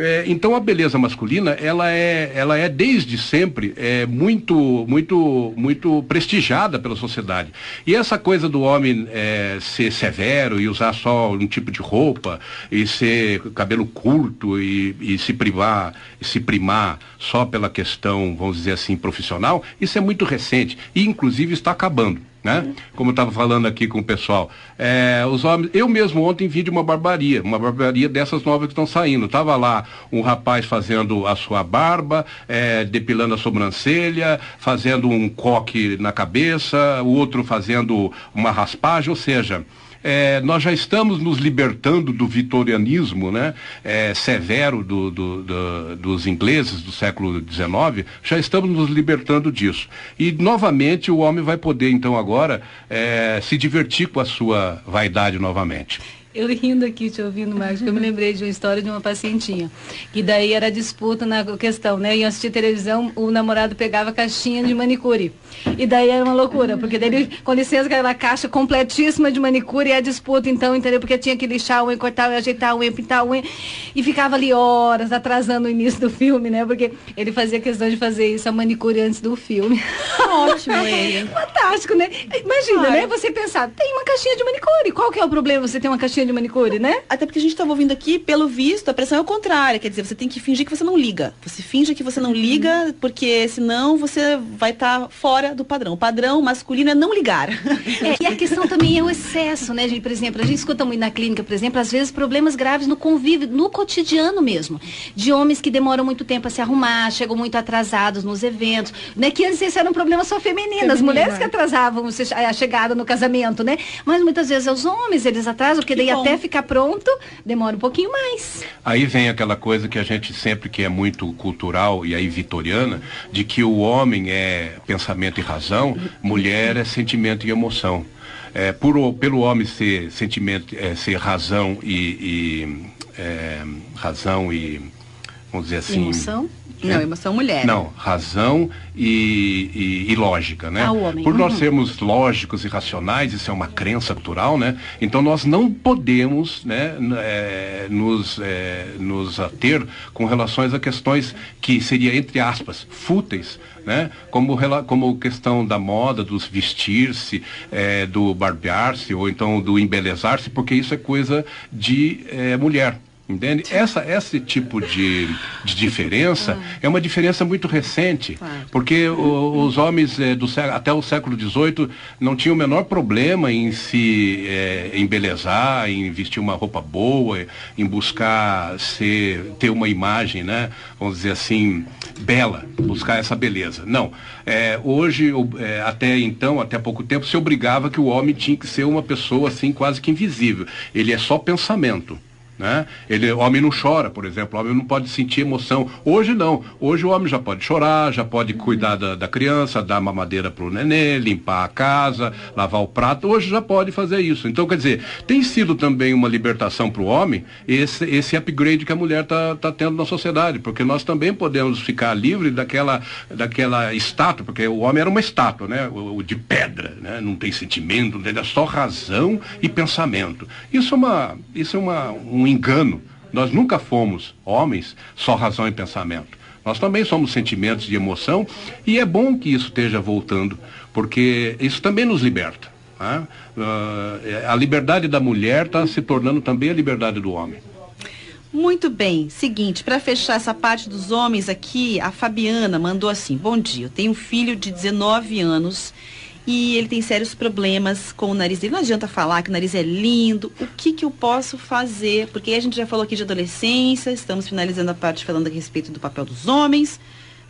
É, então a beleza masculina, ela é, ela é desde sempre é, muito, muito, muito prestigiada pela sociedade. E essa coisa do homem é, ser severo e usar só um tipo de roupa e ser cabelo curto e, e se privar, e se primar só pela questão, vamos dizer assim, profissional, isso é muito recente e inclusive está acabando. Né? Como eu estava falando aqui com o pessoal. É, os homens, eu mesmo ontem vi de uma barbaria, uma barbaria dessas novas que estão saindo. Tava lá um rapaz fazendo a sua barba, é, depilando a sobrancelha, fazendo um coque na cabeça, o outro fazendo uma raspagem, ou seja, é, nós já estamos nos libertando do vitorianismo né, é, severo do, do, do, dos ingleses do século XIX, já estamos nos libertando disso. E, novamente, o homem vai poder, então, agora, é, se divertir com a sua vaidade novamente. Eu rindo aqui te ouvindo, Marcos, eu me lembrei de uma história de uma pacientinha. Que daí era disputa na questão, né? Iam assistir televisão, o namorado pegava caixinha de manicure. E daí era uma loucura, porque daí ele, com licença, aquela caixa completíssima de manicure e a disputa, então, entendeu? Porque tinha que lixar a unha, cortar a unha, ajeitar a unha, pintar a unha. E ficava ali horas, atrasando o início do filme, né? Porque ele fazia questão de fazer isso, a manicure, antes do filme. Ótimo ele. Fantástico, né? Imagina, Ai. né? Você pensar, tem uma caixinha de manicure, qual que é o problema você ter uma caixinha de manicure, né? Até porque a gente estava ouvindo aqui, pelo visto, a pressão é o contrário. Quer dizer, você tem que fingir que você não liga. Você finge que você não liga, porque senão você vai estar tá fora do padrão. O padrão masculino é não ligar. É, e a questão também é o excesso, né, gente? Por exemplo, a gente escuta muito na clínica, por exemplo, às vezes problemas graves no convívio, no cotidiano mesmo. De homens que demoram muito tempo a se arrumar, chegam muito atrasados nos eventos. Né? Que antes isso era um problema só feminino, as mulheres que atrasavam a chegada no casamento, né? Mas muitas vezes os homens, eles atrasam, porque que daí bom. Até ficar pronto demora um pouquinho mais. Aí vem aquela coisa que a gente sempre que é muito cultural e aí vitoriana, de que o homem é pensamento e razão, mulher é sentimento e emoção. É, por, pelo homem ser sentimento, é, ser razão e, e é, razão e vamos dizer assim. Emoção? Não, emoção mulher. Não, razão e, e, e lógica, né? Ah, homem. Por nós uhum. sermos lógicos e racionais, isso é uma crença cultural, né? Então nós não podemos né, é, nos, é, nos ater com relações a questões que seria, entre aspas, fúteis, né? Como, como questão da moda, dos vestir-se, é, do barbear-se, ou então do embelezar-se, porque isso é coisa de mulher. Entende? Essa, esse tipo de, de diferença ah. é uma diferença muito recente, porque o, os homens é, do, até o século XVIII não tinham o menor problema em se é, embelezar, em vestir uma roupa boa, em buscar ser, ter uma imagem, né, vamos dizer assim, bela, buscar essa beleza. Não. É, hoje, é, até então, até pouco tempo, se obrigava que o homem tinha que ser uma pessoa assim quase que invisível. Ele é só pensamento. Né? Ele, o homem não chora, por exemplo, o homem não pode sentir emoção. Hoje não. Hoje o homem já pode chorar, já pode cuidar da, da criança, dar mamadeira para o nenê, limpar a casa, lavar o prato. Hoje já pode fazer isso. Então, quer dizer, tem sido também uma libertação para o homem esse, esse upgrade que a mulher está tá tendo na sociedade, porque nós também podemos ficar livre daquela, daquela estátua, porque o homem era uma estátua, né? O, o de pedra, né? não tem sentimento, não tem, é só razão e pensamento. Isso é uma, isso é uma, um engano. Nós nunca fomos homens só razão e pensamento. Nós também somos sentimentos de emoção e é bom que isso esteja voltando, porque isso também nos liberta. Né? Uh, a liberdade da mulher está se tornando também a liberdade do homem. Muito bem. Seguinte, para fechar essa parte dos homens aqui, a Fabiana mandou assim: Bom dia, eu tenho um filho de 19 anos e ele tem sérios problemas com o nariz dele. Não adianta falar que o nariz é lindo. O que, que eu posso fazer? Porque a gente já falou aqui de adolescência, estamos finalizando a parte falando a respeito do papel dos homens.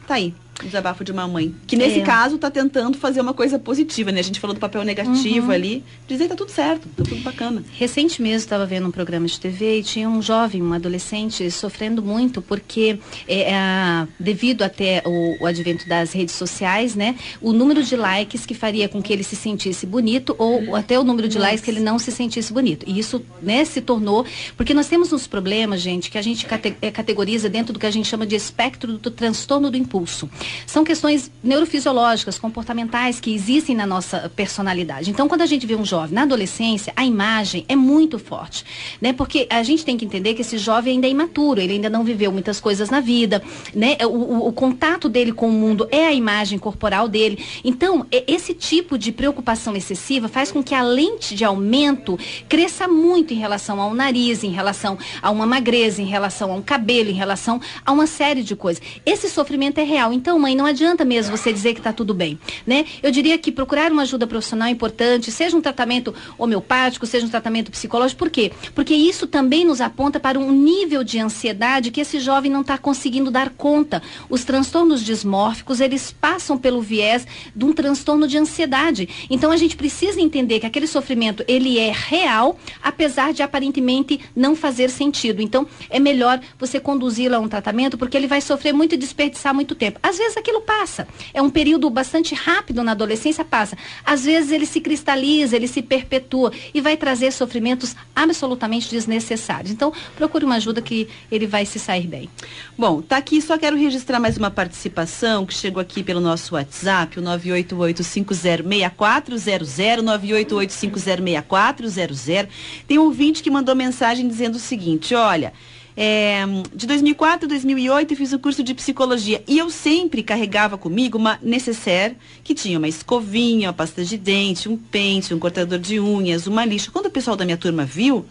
Tá aí desabafo de uma mãe. Que nesse é. caso está tentando fazer uma coisa positiva, né? A gente falou do papel negativo uhum. ali. Dizer tá tudo certo, tá tudo bacana. Recente mesmo estava vendo um programa de TV e tinha um jovem, um adolescente, sofrendo muito porque é, é, devido até o, o, advento das redes sociais, né? O número de likes que faria com que ele se sentisse bonito ou até o número de Nossa. likes que ele não se sentisse bonito. E isso, né, se tornou. Porque nós temos uns problemas, gente, que a gente cate, é, categoriza dentro do que a gente chama de espectro do transtorno do impulso. São questões neurofisiológicas, comportamentais que existem na nossa personalidade. Então, quando a gente vê um jovem na adolescência, a imagem é muito forte, né? Porque a gente tem que entender que esse jovem ainda é imaturo, ele ainda não viveu muitas coisas na vida, né? O, o, o contato dele com o mundo é a imagem corporal dele. Então, esse tipo de preocupação excessiva faz com que a lente de aumento cresça muito em relação ao nariz, em relação a uma magreza, em relação a um cabelo, em relação a uma série de coisas. Esse sofrimento é real. Então, mãe, não adianta mesmo você dizer que está tudo bem, né? Eu diria que procurar uma ajuda profissional é importante, seja um tratamento homeopático, seja um tratamento psicológico. Por quê? Porque isso também nos aponta para um nível de ansiedade que esse jovem não está conseguindo dar conta. Os transtornos dismórficos, eles passam pelo viés de um transtorno de ansiedade. Então, a gente precisa entender que aquele sofrimento, ele é real, apesar de aparentemente não fazer sentido. Então, é melhor você conduzi-lo a um tratamento, porque ele vai sofrer muito e desperdiçar muito tempo. Às vezes aquilo passa. É um período bastante rápido na adolescência, passa. Às vezes ele se cristaliza, ele se perpetua e vai trazer sofrimentos absolutamente desnecessários. Então, procure uma ajuda que ele vai se sair bem. Bom, tá aqui, só quero registrar mais uma participação que chegou aqui pelo nosso WhatsApp, o 988506400, 988506400. Tem um ouvinte que mandou mensagem dizendo o seguinte, olha, é, de 2004 a 2008 eu fiz o curso de psicologia e eu sempre carregava comigo uma necessaire que tinha uma escovinha, uma pasta de dente, um pente, um cortador de unhas, uma lixa. Quando o pessoal da minha turma viu,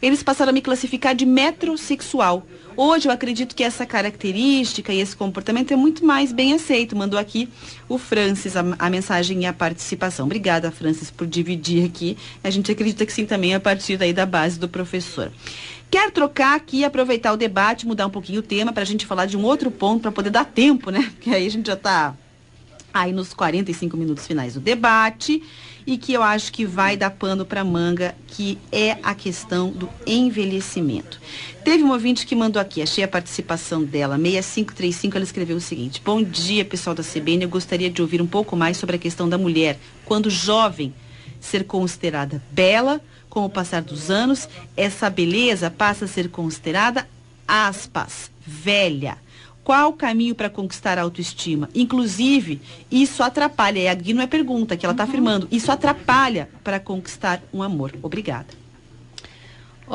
eles passaram a me classificar de metrosexual. Hoje eu acredito que essa característica e esse comportamento é muito mais bem aceito. Mandou aqui o Francis a, a, mensagem e a participação. Obrigada, Francis, por dividir aqui. A gente acredita que sim também a partir daí da base do professor. Quero trocar aqui, aproveitar o debate, mudar um pouquinho o tema para a gente falar de um outro ponto para poder dar tempo, né? Porque aí a gente já está aí nos 45 minutos finais do debate e que eu acho que vai dar pano para manga, que é a questão do envelhecimento. Teve um ouvinte que mandou aqui, achei a participação dela, 6535, ela escreveu o seguinte: Bom dia, pessoal da CBN, eu gostaria de ouvir um pouco mais sobre a questão da mulher, quando jovem, ser considerada bela com o passar dos anos, essa beleza passa a ser considerada, aspas, velha. Qual o caminho para conquistar a autoestima? Inclusive, isso atrapalha, e aqui não é pergunta, que ela está uhum. afirmando, isso atrapalha para conquistar um amor. Obrigada.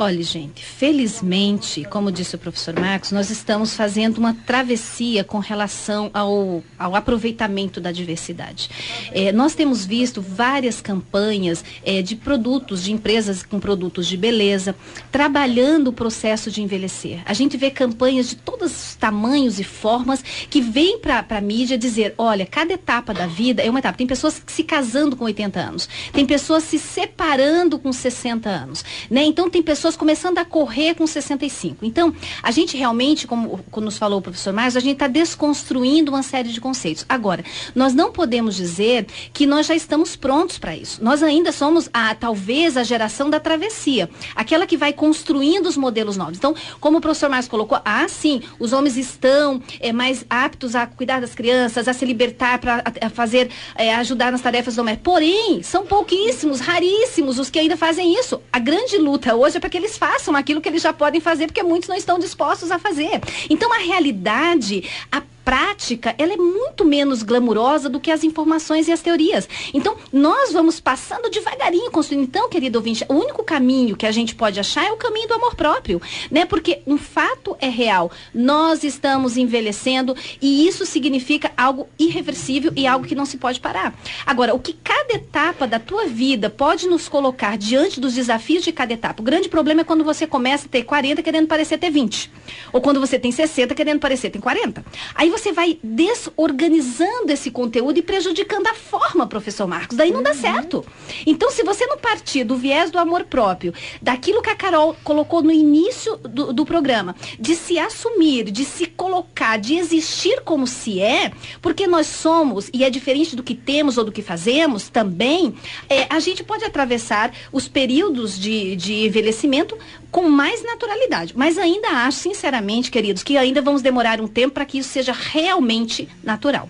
Olha, gente, felizmente, como disse o professor Marcos, nós estamos fazendo uma travessia com relação ao, ao aproveitamento da diversidade. É, nós temos visto várias campanhas é, de produtos, de empresas com produtos de beleza, trabalhando o processo de envelhecer. A gente vê campanhas de todos os tamanhos e formas que vêm para a mídia dizer: olha, cada etapa da vida é uma etapa. Tem pessoas se casando com 80 anos, tem pessoas se separando com 60 anos, né? Então, tem pessoas pessoas começando a correr com 65. Então, a gente realmente, como, como nos falou o professor Marcos, a gente está desconstruindo uma série de conceitos. Agora, nós não podemos dizer que nós já estamos prontos para isso. Nós ainda somos, a, talvez, a geração da travessia, aquela que vai construindo os modelos novos. Então, como o professor Marcos colocou, ah, sim, os homens estão é, mais aptos a cuidar das crianças, a se libertar para fazer, é, ajudar nas tarefas domésticas. Porém, são pouquíssimos, raríssimos os que ainda fazem isso. A grande luta hoje é para que eles façam aquilo que eles já podem fazer, porque muitos não estão dispostos a fazer. Então, a realidade, a prática, ela é muito menos glamurosa do que as informações e as teorias. Então, nós vamos passando devagarinho construindo. Então, querido ouvinte, o único caminho que a gente pode achar é o caminho do amor próprio, né? Porque um fato é real. Nós estamos envelhecendo e isso significa algo irreversível e algo que não se pode parar. Agora, o que cada etapa da tua vida pode nos colocar diante dos desafios de cada etapa? O grande problema é quando você começa a ter 40 querendo parecer ter 20. Ou quando você tem 60 querendo parecer ter 40. Aí você vai desorganizando esse conteúdo e prejudicando a forma, professor Marcos. Daí não dá uhum. certo. Então, se você não partir do viés do amor próprio, daquilo que a Carol colocou no início do, do programa, de se assumir, de se colocar, de existir como se é, porque nós somos, e é diferente do que temos ou do que fazemos também, é, a gente pode atravessar os períodos de, de envelhecimento com mais naturalidade. Mas ainda acho, sinceramente, queridos, que ainda vamos demorar um tempo para que isso seja realmente natural.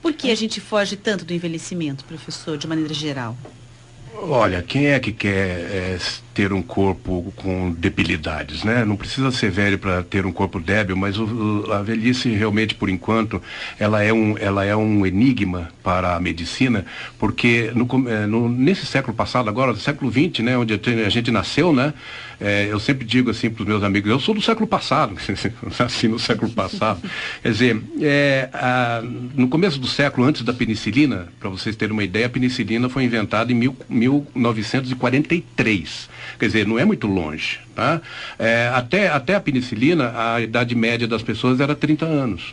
Por que a gente foge tanto do envelhecimento, professor, de maneira geral? Olha, quem é que quer é, ter um corpo com debilidades, né? Não precisa ser velho para ter um corpo débil, mas o, a velhice realmente, por enquanto, ela é um, ela é um enigma para a medicina, porque no, eh, no, nesse século passado, agora, século XX, né, onde a gente nasceu, né? É, eu sempre digo assim para os meus amigos, eu sou do século passado, nasci no século passado. Quer dizer, é, a, no começo do século, antes da penicilina, para vocês terem uma ideia, a penicilina foi inventada em mil, 1943. Quer dizer, não é muito longe. Tá? É, até, até a penicilina, a idade média das pessoas era 30 anos.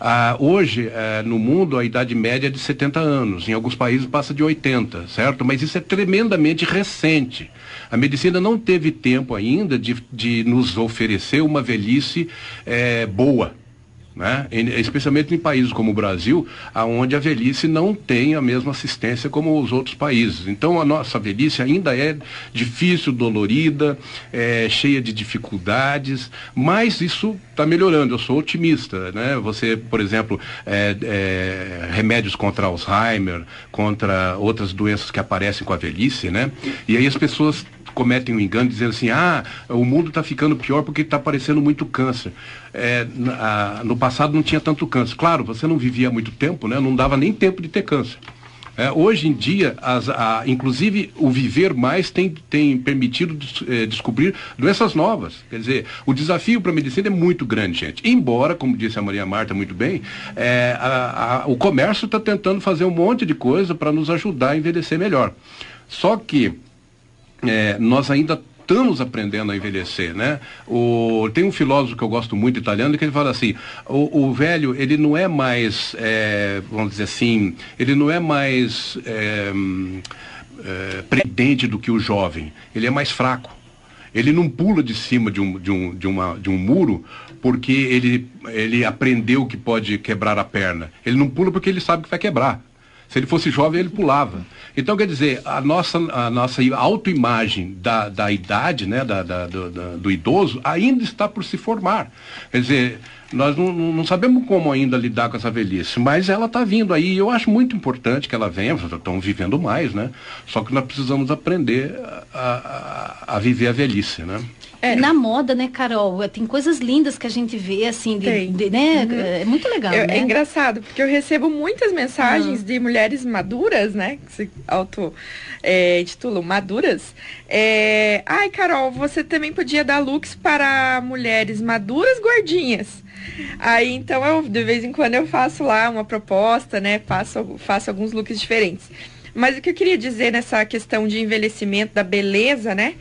Ah, hoje, eh, no mundo, a idade média é de 70 anos. Em alguns países passa de 80, certo? Mas isso é tremendamente recente. A medicina não teve tempo ainda de, de nos oferecer uma velhice eh, boa né? especialmente em países como o Brasil, onde a velhice não tem a mesma assistência como os outros países. Então a nossa velhice ainda é difícil, dolorida, é, cheia de dificuldades, mas isso está melhorando. Eu sou otimista. Né? Você, por exemplo, é, é, remédios contra Alzheimer, contra outras doenças que aparecem com a velhice, né? e aí as pessoas cometem um engano dizendo assim, ah, o mundo está ficando pior porque está aparecendo muito câncer. É, na, no passado não tinha tanto câncer. Claro, você não vivia muito tempo, né? não dava nem tempo de ter câncer. É, hoje em dia, as, a, inclusive o viver mais tem, tem permitido des, é, descobrir doenças novas. Quer dizer, o desafio para a medicina é muito grande, gente. Embora, como disse a Maria Marta muito bem, é, a, a, o comércio está tentando fazer um monte de coisa para nos ajudar a envelhecer melhor. Só que é, nós ainda estamos aprendendo a envelhecer, né? O, tem um filósofo que eu gosto muito italiano que ele fala assim, o, o velho ele não é mais, é, vamos dizer assim, ele não é mais é, é, predente do que o jovem, ele é mais fraco. Ele não pula de cima de um, de um, de uma, de um muro porque ele, ele aprendeu que pode quebrar a perna. Ele não pula porque ele sabe que vai quebrar. Se ele fosse jovem, ele pulava. Então, quer dizer, a nossa, a nossa autoimagem da, da idade, né, da, da do, da, do idoso, ainda está por se formar. Quer dizer, nós não, não, sabemos como ainda lidar com essa velhice, mas ela está vindo aí eu acho muito importante que ela venha, estão vivendo mais, né? Só que nós precisamos aprender a, a, a viver a velhice, né? É. Na moda, né, Carol? Tem coisas lindas que a gente vê, assim, de, de, né? Uhum. É muito legal, eu, né? É engraçado, porque eu recebo muitas mensagens uhum. de mulheres maduras, né? Que se auto é, intitulam maduras. É, Ai, Carol, você também podia dar looks para mulheres maduras gordinhas. Aí, então, eu, de vez em quando eu faço lá uma proposta, né? Faço, faço alguns looks diferentes. Mas o que eu queria dizer nessa questão de envelhecimento, da beleza, né?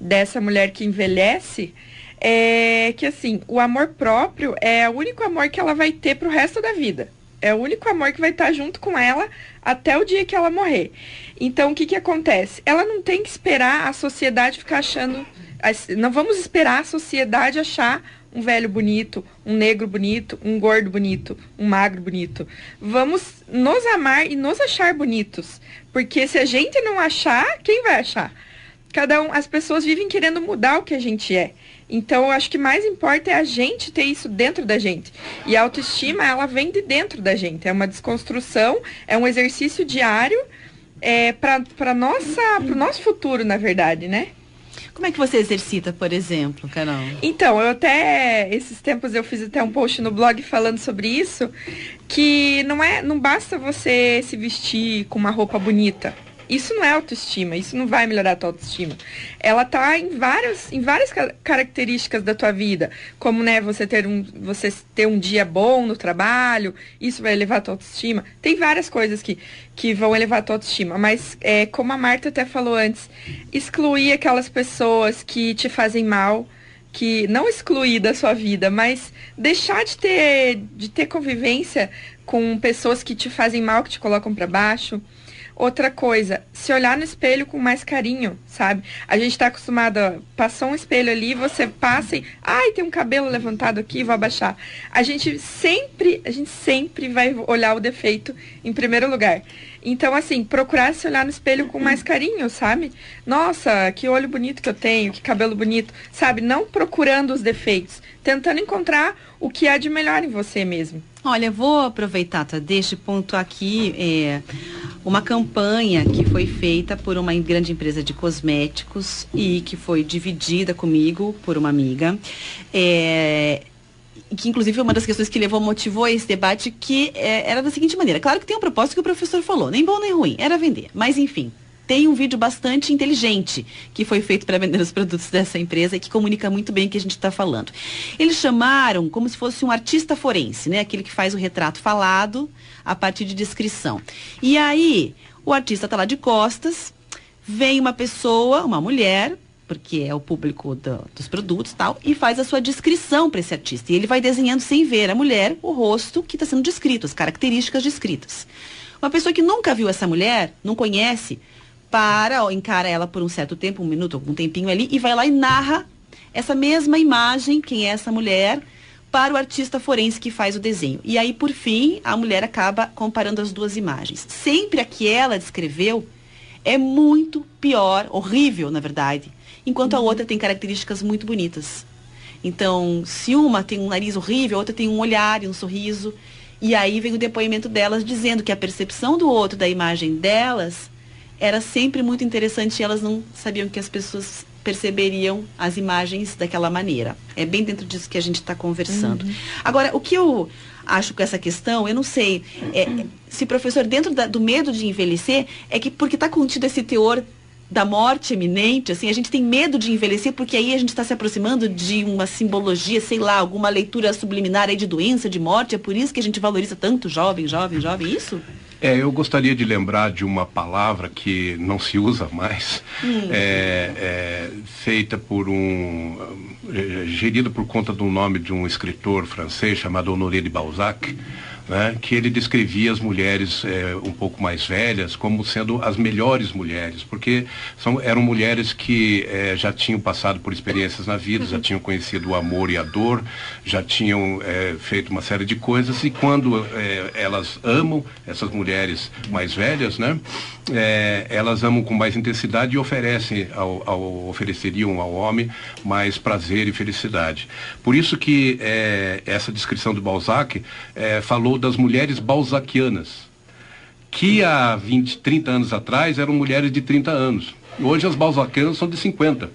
Dessa mulher que envelhece é que assim, o amor próprio é o único amor que ela vai ter pro resto da vida. É o único amor que vai estar junto com ela até o dia que ela morrer. Então, o que, que acontece? Ela não tem que esperar a sociedade ficar achando. Não vamos esperar a sociedade achar um velho bonito, um negro bonito, um gordo bonito, um magro bonito. Vamos nos amar e nos achar bonitos. Porque se a gente não achar, quem vai achar? Cada um, as pessoas vivem querendo mudar o que a gente é. Então, eu acho que mais importa é a gente ter isso dentro da gente. E a autoestima, ela vem de dentro da gente. É uma desconstrução, é um exercício diário é, para o nosso futuro, na verdade, né? Como é que você exercita, por exemplo, Carol? Então, eu até, esses tempos eu fiz até um post no blog falando sobre isso, que não é, não basta você se vestir com uma roupa bonita isso não é autoestima, isso não vai melhorar a tua autoestima. Ela tá em várias, em várias características da tua vida, como né, você ter um você ter um dia bom no trabalho, isso vai elevar a tua autoestima. Tem várias coisas que, que vão elevar a tua autoestima, mas é, como a Marta até falou antes, excluir aquelas pessoas que te fazem mal, que não excluir da sua vida, mas deixar de ter de ter convivência com pessoas que te fazem mal, que te colocam para baixo. Outra coisa, se olhar no espelho com mais carinho, sabe? A gente está acostumado a passar um espelho ali, você passa e, ai, tem um cabelo levantado aqui, vou abaixar. A gente sempre, a gente sempre vai olhar o defeito em primeiro lugar. Então, assim, procurar se olhar no espelho com mais carinho, sabe? Nossa, que olho bonito que eu tenho, que cabelo bonito, sabe? Não procurando os defeitos, tentando encontrar o que há de melhor em você mesmo. Olha, vou aproveitar, tá, deste ponto aqui, é, uma campanha que foi feita por uma grande empresa de cosméticos e que foi dividida comigo por uma amiga. É, que inclusive uma das questões que levou, motivou esse debate, que é, era da seguinte maneira. Claro que tem um propósito que o professor falou, nem bom nem ruim, era vender. Mas enfim, tem um vídeo bastante inteligente que foi feito para vender os produtos dessa empresa e que comunica muito bem o que a gente está falando. Eles chamaram como se fosse um artista forense, né? Aquele que faz o retrato falado a partir de descrição. E aí, o artista está lá de costas, vem uma pessoa, uma mulher, porque é o público do, dos produtos tal, e faz a sua descrição para esse artista. E ele vai desenhando sem ver a mulher, o rosto que está sendo descrito, as características descritas. Uma pessoa que nunca viu essa mulher, não conhece, para, ó, encara ela por um certo tempo, um minuto, algum tempinho ali, e vai lá e narra essa mesma imagem, quem é essa mulher, para o artista forense que faz o desenho. E aí, por fim, a mulher acaba comparando as duas imagens. Sempre a que ela descreveu é muito pior, horrível, na verdade, enquanto a outra tem características muito bonitas. Então, se uma tem um nariz horrível, a outra tem um olhar e um sorriso. E aí vem o depoimento delas dizendo que a percepção do outro da imagem delas era sempre muito interessante e elas não sabiam que as pessoas perceberiam as imagens daquela maneira. É bem dentro disso que a gente está conversando. Uhum. Agora, o que eu acho com essa questão, eu não sei, é, se professor, dentro da, do medo de envelhecer, é que porque está contido esse teor da morte eminente, assim, a gente tem medo de envelhecer porque aí a gente está se aproximando de uma simbologia, sei lá, alguma leitura subliminar aí de doença, de morte, é por isso que a gente valoriza tanto jovem, jovem, jovem, isso? É, eu gostaria de lembrar de uma palavra que não se usa mais, hum. é, é, feita por um. É, gerida por conta do nome de um escritor francês chamado Honoré de Balzac né, que ele descrevia as mulheres é, um pouco mais velhas como sendo as melhores mulheres, porque são, eram mulheres que é, já tinham passado por experiências na vida, já tinham conhecido o amor e a dor, já tinham é, feito uma série de coisas e quando elas amam, essas mulheres mais velhas, né, elas amam com mais intensidade e oferecem ao, ao, ofereceriam ao homem mais prazer e felicidade. Por isso que essa descrição do Balzac falou das mulheres balzaquianas, que há 20, 30 anos atrás eram mulheres de 30 anos. Hoje as balzaquianas são de 50.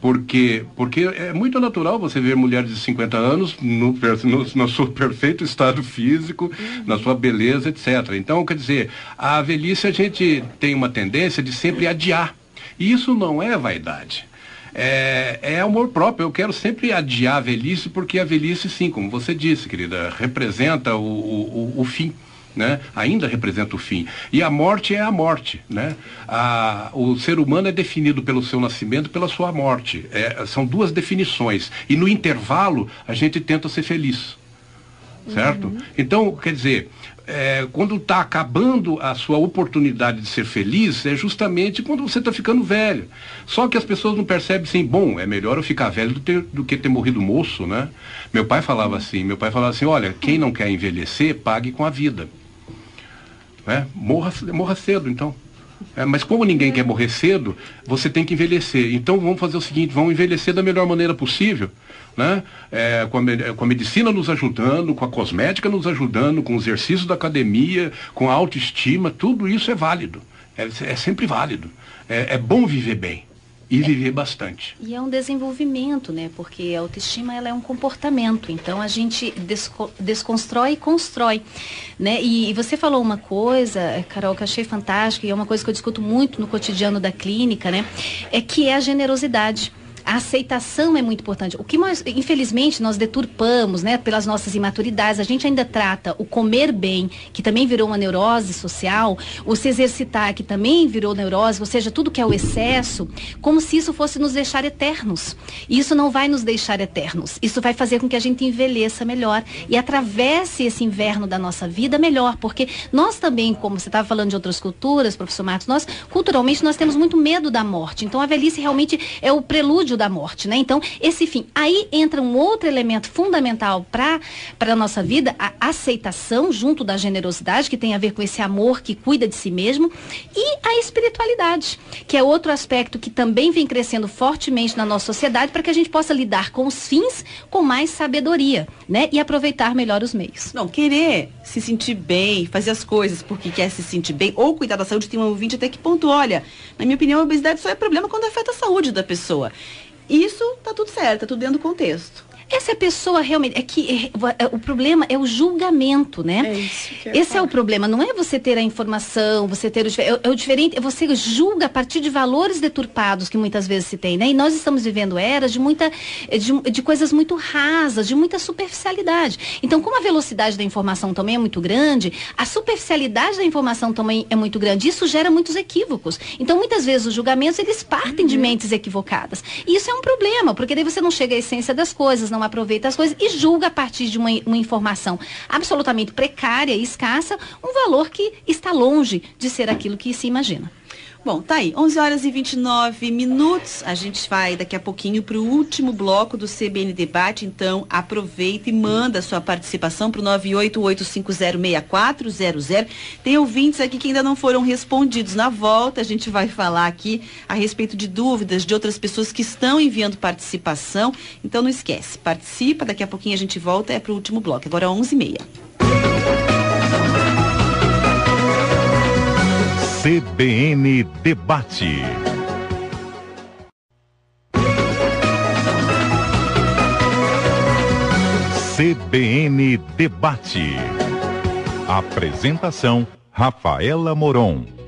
Porque, porque é muito natural você ver mulheres de 50 anos no, no, no seu perfeito estado físico, uhum. na sua beleza, etc. Então, quer dizer, a velhice a gente tem uma tendência de sempre adiar. E isso não é vaidade é, é amor próprio. Eu quero sempre adiar a velhice, porque a velhice, sim, como você disse, querida, representa o, o, o fim. Né? ainda representa o fim. E a morte é a morte. Né? A, o ser humano é definido pelo seu nascimento pela sua morte. É, são duas definições. E no intervalo, a gente tenta ser feliz. Certo? Uhum. Então, quer dizer, é, quando está acabando a sua oportunidade de ser feliz, é justamente quando você está ficando velho. Só que as pessoas não percebem assim, bom, é melhor eu ficar velho do, ter, do, que ter morrido moço, né? Meu pai falava assim, meu pai falava assim, olha, quem não quer envelhecer, pague com a vida. Né? Morra, morra cedo, então. É, mas como ninguém quer morrer cedo, você tem que envelhecer. Então vamos fazer o seguinte, vamos envelhecer da melhor maneira possível né? É, com, a, com, a, medicina nos ajudando, com a cosmética nos ajudando, com o exercício da academia, com a autoestima, tudo isso é válido. É, é sempre válido. É, é bom viver bem e é, viver bastante. E é um desenvolvimento, né? Porque a autoestima ela é um comportamento. Então a gente desco desconstrói e constrói, né? E, e, você falou uma coisa, Carol, que eu achei fantástica e é uma coisa que eu discuto muito no cotidiano da clínica, né? É que é a generosidade a aceitação é muito importante. O que nós, infelizmente, nós deturpamos, né, pelas nossas imaturidades, a gente ainda trata o comer bem, que também virou uma neurose social, o se exercitar, que também virou neurose, ou seja, tudo que é o excesso, como se isso fosse nos deixar eternos. E isso não vai nos deixar eternos. Isso vai fazer com que a gente envelheça melhor e atravesse esse inverno da nossa vida melhor, porque nós também, como você estava falando de outras culturas, professor Marcos, nós culturalmente nós temos muito medo da morte. Então a velhice realmente é o prelúdio da morte, né? Então, esse fim. Aí entra um outro elemento fundamental para a nossa vida, a aceitação junto da generosidade, que tem a ver com esse amor que cuida de si mesmo, e a espiritualidade, que é outro aspecto que também vem crescendo fortemente na nossa sociedade para que a gente possa lidar com os fins com mais sabedoria, né? E aproveitar melhor os meios. Não, querer se sentir bem, fazer as coisas porque quer se sentir bem, ou cuidar da saúde, tem um ouvinte até que ponto, olha, na minha opinião, a obesidade só é problema quando afeta a saúde da pessoa. Isso tá tudo certo, tá tudo dentro do contexto. Essa pessoa realmente. É que é, é, o problema é o julgamento, né? É isso que Esse é falo. o problema. Não é você ter a informação, você ter o, é, é o diferente. é Você julga a partir de valores deturpados que muitas vezes se tem, né? E nós estamos vivendo eras de muita. de, de coisas muito rasas, de muita superficialidade. Então, como a velocidade da informação também é muito grande, a superficialidade da informação também é muito grande. Isso gera muitos equívocos. Então, muitas vezes os julgamentos eles partem de mentes equivocadas. E isso é um problema, porque daí você não chega à essência das coisas, não aproveita as coisas e julga a partir de uma, uma informação absolutamente precária e escassa um valor que está longe de ser aquilo que se imagina. Bom, tá aí, 11 horas e 29 minutos. A gente vai daqui a pouquinho para o último bloco do CBN Debate. Então, aproveita e manda sua participação para o 988506400. Tem ouvintes aqui que ainda não foram respondidos. Na volta, a gente vai falar aqui a respeito de dúvidas de outras pessoas que estão enviando participação. Então, não esquece, participa. Daqui a pouquinho a gente volta. É para o último bloco. Agora, 11h30. CBN Debate. CBN Debate. Apresentação: Rafaela Moron.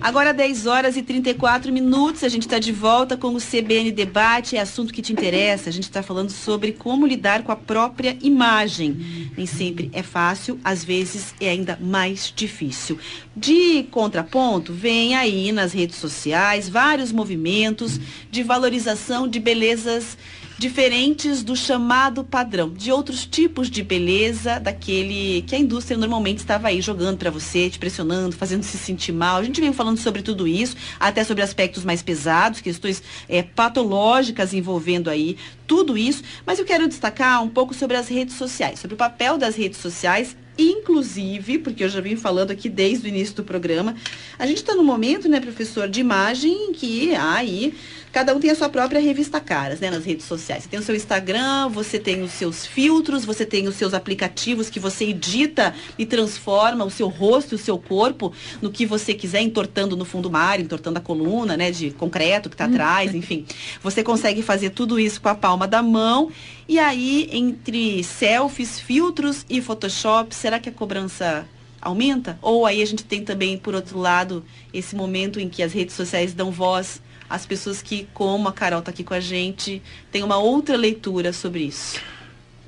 Agora 10 horas e 34 minutos, a gente está de volta com o CBN Debate, é assunto que te interessa. A gente está falando sobre como lidar com a própria imagem. Nem sempre é fácil, às vezes é ainda mais difícil. De contraponto, vem aí nas redes sociais vários movimentos de valorização de belezas diferentes do chamado padrão, de outros tipos de beleza, daquele que a indústria normalmente estava aí jogando para você, te pressionando, fazendo se sentir mal. A gente vem falando sobre tudo isso, até sobre aspectos mais pesados, questões é, patológicas envolvendo aí tudo isso. Mas eu quero destacar um pouco sobre as redes sociais, sobre o papel das redes sociais Inclusive, porque eu já vim falando aqui desde o início do programa, a gente está no momento, né, professor, de imagem em que aí cada um tem a sua própria revista caras, né, nas redes sociais. Você tem o seu Instagram, você tem os seus filtros, você tem os seus aplicativos que você edita e transforma o seu rosto, o seu corpo no que você quiser, entortando no fundo mar, entortando a coluna, né, de concreto que está atrás, enfim. Você consegue fazer tudo isso com a palma da mão. E aí, entre selfies, filtros e Photoshop, será que a cobrança aumenta? Ou aí a gente tem também, por outro lado, esse momento em que as redes sociais dão voz às pessoas que, como a Carol está aqui com a gente, tem uma outra leitura sobre isso?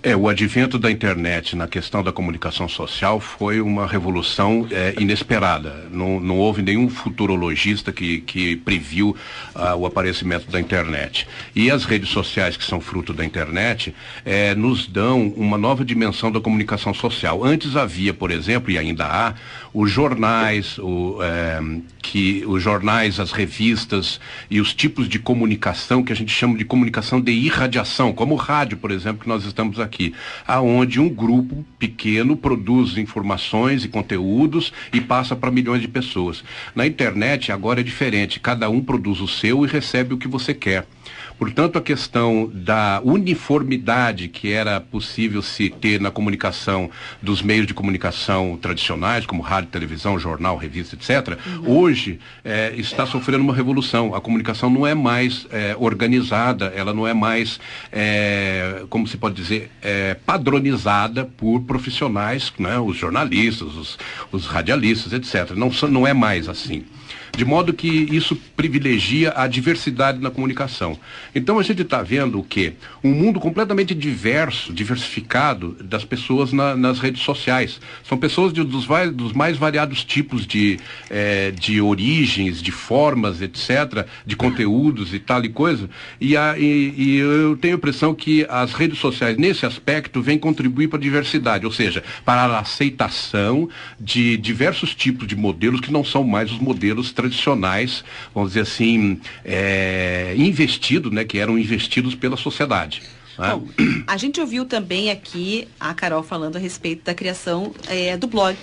É, o advento da internet na questão da comunicação social foi uma revolução é, inesperada. Não, não houve nenhum futurologista que, que previu ah, o aparecimento da internet. E as redes sociais, que são fruto da internet, é, nos dão uma nova dimensão da comunicação social. Antes havia, por exemplo, e ainda há, os jornais, o, é, que, os jornais, as revistas e os tipos de comunicação que a gente chama de comunicação de irradiação, como o rádio, por exemplo, que nós estamos aqui, aonde um grupo pequeno produz informações e conteúdos e passa para milhões de pessoas. Na internet agora é diferente, cada um produz o seu e recebe o que você quer. Portanto, a questão da uniformidade que era possível se ter na comunicação dos meios de comunicação tradicionais, como rádio, televisão, jornal, revista, etc., hoje eh, está sofrendo uma revolução. A comunicação não é mais eh, organizada, ela não é mais, eh, como se pode dizer, padronizada por profissionais, né, os jornalistas, os, os radialistas, etc. Não, não é mais assim. De modo que isso privilegia a diversidade na comunicação. Então a gente está vendo o quê? Um mundo completamente diverso, diversificado das pessoas na- nas redes sociais. São pessoas de- dos, dos mais variados tipos de, eh, de origens, de formas, etc., de conteúdos e tal e coisa. E, a- e- e eu tenho a impressão que as redes sociais, nesse aspecto, vêm contribuir para a diversidade, ou seja, para a aceitação de diversos tipos de modelos que não são mais os modelos tradicionais vamos dizer assim, é, investidos, né, que eram investidos pela sociedade. Né? Bom, a gente ouviu também aqui a Carol falando a respeito da criação é, do blog.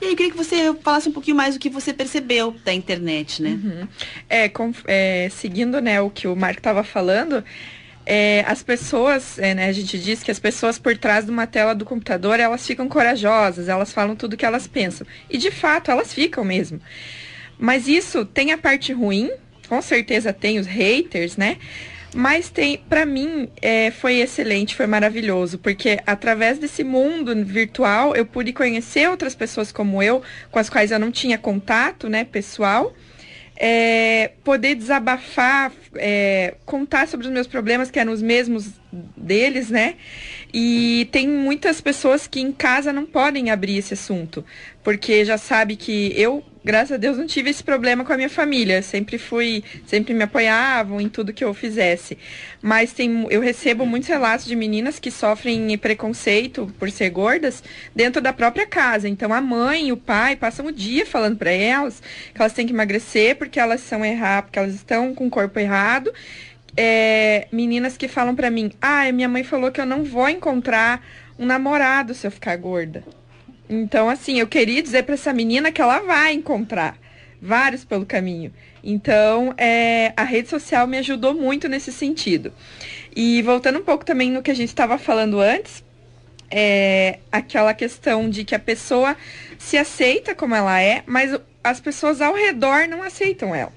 E aí eu queria que você falasse um pouquinho mais do que você percebeu da internet, né? Uhum. É, com, é, seguindo né, o que o Marco estava falando, é, as pessoas, é, né, a gente diz que as pessoas por trás de uma tela do computador, elas ficam corajosas, elas falam tudo o que elas pensam. E de fato, elas ficam mesmo. Mas isso tem a parte ruim, com certeza tem os haters, né? Mas tem, para mim, é, foi excelente, foi maravilhoso, porque através desse mundo virtual eu pude conhecer outras pessoas como eu, com as quais eu não tinha contato, né, pessoal é, poder desabafar, é, contar sobre os meus problemas, que eram os mesmos deles, né? E tem muitas pessoas que em casa não podem abrir esse assunto, porque já sabe que eu graças a Deus não tive esse problema com a minha família. Sempre fui, sempre me apoiavam em tudo que eu fizesse. Mas tem, eu recebo muitos relatos de meninas que sofrem preconceito por ser gordas dentro da própria casa. Então a mãe e o pai passam o dia falando para elas que elas têm que emagrecer porque elas são erradas, porque elas estão com o corpo errado. É, meninas que falam para mim: "Ah, minha mãe falou que eu não vou encontrar um namorado se eu ficar gorda". Então, assim, eu queria dizer para essa menina que ela vai encontrar vários pelo caminho. Então, é, a rede social me ajudou muito nesse sentido. E voltando um pouco também no que a gente estava falando antes, é aquela questão de que a pessoa se aceita como ela é, mas as pessoas ao redor não aceitam ela.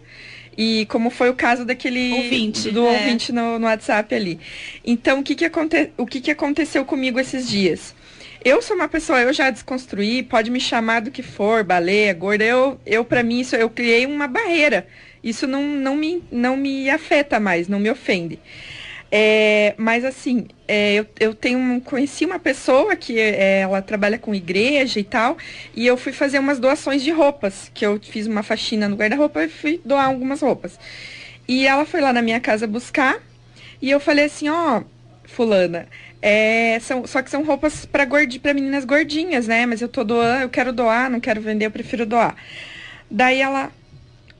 E como foi o caso daquele ouvinte, do é. ouvinte no, no, WhatsApp ali. Então, o que, que, aconte, o que, que aconteceu comigo esses dias? Eu sou uma pessoa, eu já desconstruí, pode me chamar do que for, baleia, gorda. Eu, eu para mim, isso, eu criei uma barreira. Isso não, não, me, não me afeta mais, não me ofende. É, mas assim, é, eu, eu tenho conheci uma pessoa que é, ela trabalha com igreja e tal, e eu fui fazer umas doações de roupas, que eu fiz uma faxina no guarda-roupa e fui doar algumas roupas. E ela foi lá na minha casa buscar, e eu falei assim, ó, fulana, é, são, só que são roupas para gordi, meninas gordinhas, né? Mas eu tô doando, eu quero doar, não quero vender, eu prefiro doar. Daí ela,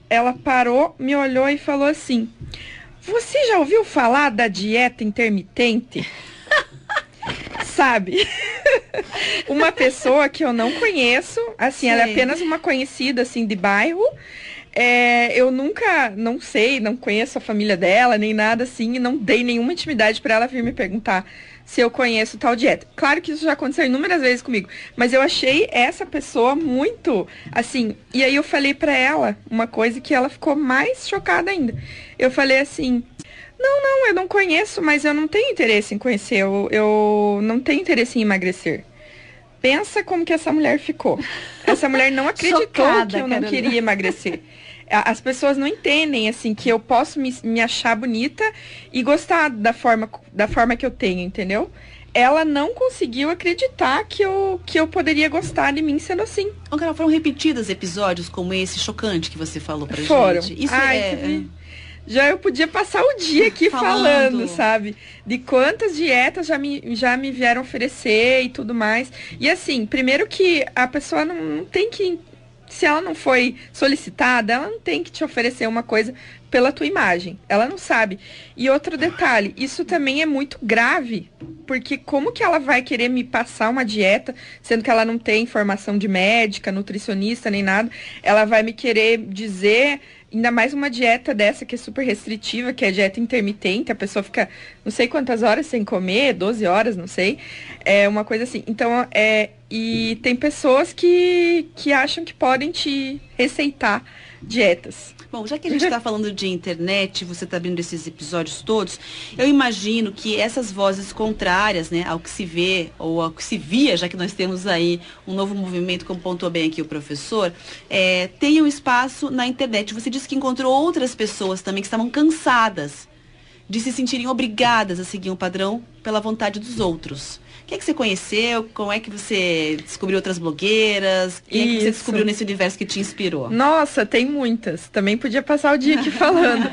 ela parou, me olhou e falou assim: Você já ouviu falar da dieta intermitente? Sabe? uma pessoa que eu não conheço, assim, Sim. ela é apenas uma conhecida, assim, de bairro. É, eu nunca, não sei, não conheço a família dela, nem nada assim, e não dei nenhuma intimidade para ela vir me perguntar se eu conheço tal dieta. Claro que isso já aconteceu inúmeras vezes comigo, mas eu achei essa pessoa muito assim. E aí eu falei para ela uma coisa que ela ficou mais chocada ainda. Eu falei assim: "Não, não, eu não conheço, mas eu não tenho interesse em conhecer. Eu, eu não tenho interesse em emagrecer." Pensa como que essa mulher ficou. Essa mulher não acreditou Chocada, que eu não Carolina. queria emagrecer as pessoas não entendem assim que eu posso me, me achar bonita e gostar da forma, da forma que eu tenho, entendeu? ela não conseguiu acreditar que eu, que eu poderia gostar de mim sendo assim. Carol, foram repetidos episódios como esse chocante que você falou pra foram. gente? Isso Ai, é... Teve... Já eu podia passar o dia aqui falando. falando, sabe? De quantas dietas já me, já me vieram oferecer e tudo mais. E assim, primeiro que a pessoa não, não tem que se ela não foi solicitada, ela não tem que te oferecer uma coisa pela tua imagem. Ela não sabe. E outro detalhe, isso também é muito grave, porque como que ela vai querer me passar uma dieta, sendo que ela não tem formação de médica, nutricionista nem nada? Ela vai me querer dizer Ainda mais uma dieta dessa que é super restritiva, que é dieta intermitente, a pessoa fica não sei quantas horas sem comer, 12 horas, não sei. É uma coisa assim. Então, é. E tem pessoas que, que acham que podem te receitar dietas. Bom, já que a gente está falando de internet, você está vendo esses episódios todos, eu imagino que essas vozes contrárias, né, ao que se vê ou ao que se via, já que nós temos aí um novo movimento, como pontuou bem aqui o professor, é, tenham espaço na internet. Você disse que encontrou outras pessoas também que estavam cansadas de se sentirem obrigadas a seguir um padrão pela vontade dos outros. Quem é que você conheceu? Como é que você descobriu outras blogueiras? Quem Isso. é que você descobriu nesse universo que te inspirou? Nossa, tem muitas. Também podia passar o dia aqui falando.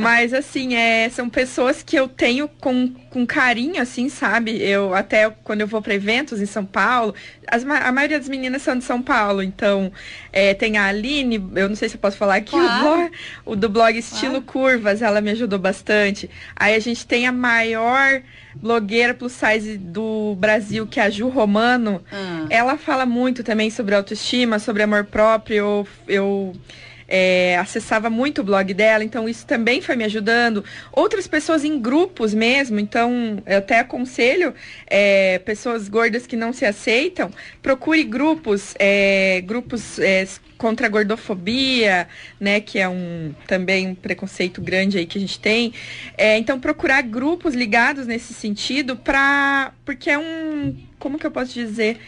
Mas assim, é, são pessoas que eu tenho com, com carinho, assim, sabe? Eu até quando eu vou para eventos em São Paulo, as, a maioria das meninas são de São Paulo, então é, tem a Aline, eu não sei se eu posso falar aqui, claro. o, blog, o, do blog Estilo claro. Curvas, ela me ajudou bastante. Aí a gente tem a maior blogueira plus size do Brasil, que é a Ju Romano. Hum. Ela fala muito também sobre autoestima, sobre amor próprio. Eu, eu é, acessava muito o blog dela, então isso também foi me ajudando. Outras pessoas em grupos mesmo, então eu até aconselho é, pessoas gordas que não se aceitam, procure grupos, é, grupos é, contra a gordofobia, né, que é um também um preconceito grande aí que a gente tem. É, então procurar grupos ligados nesse sentido para porque é um como que eu posso dizer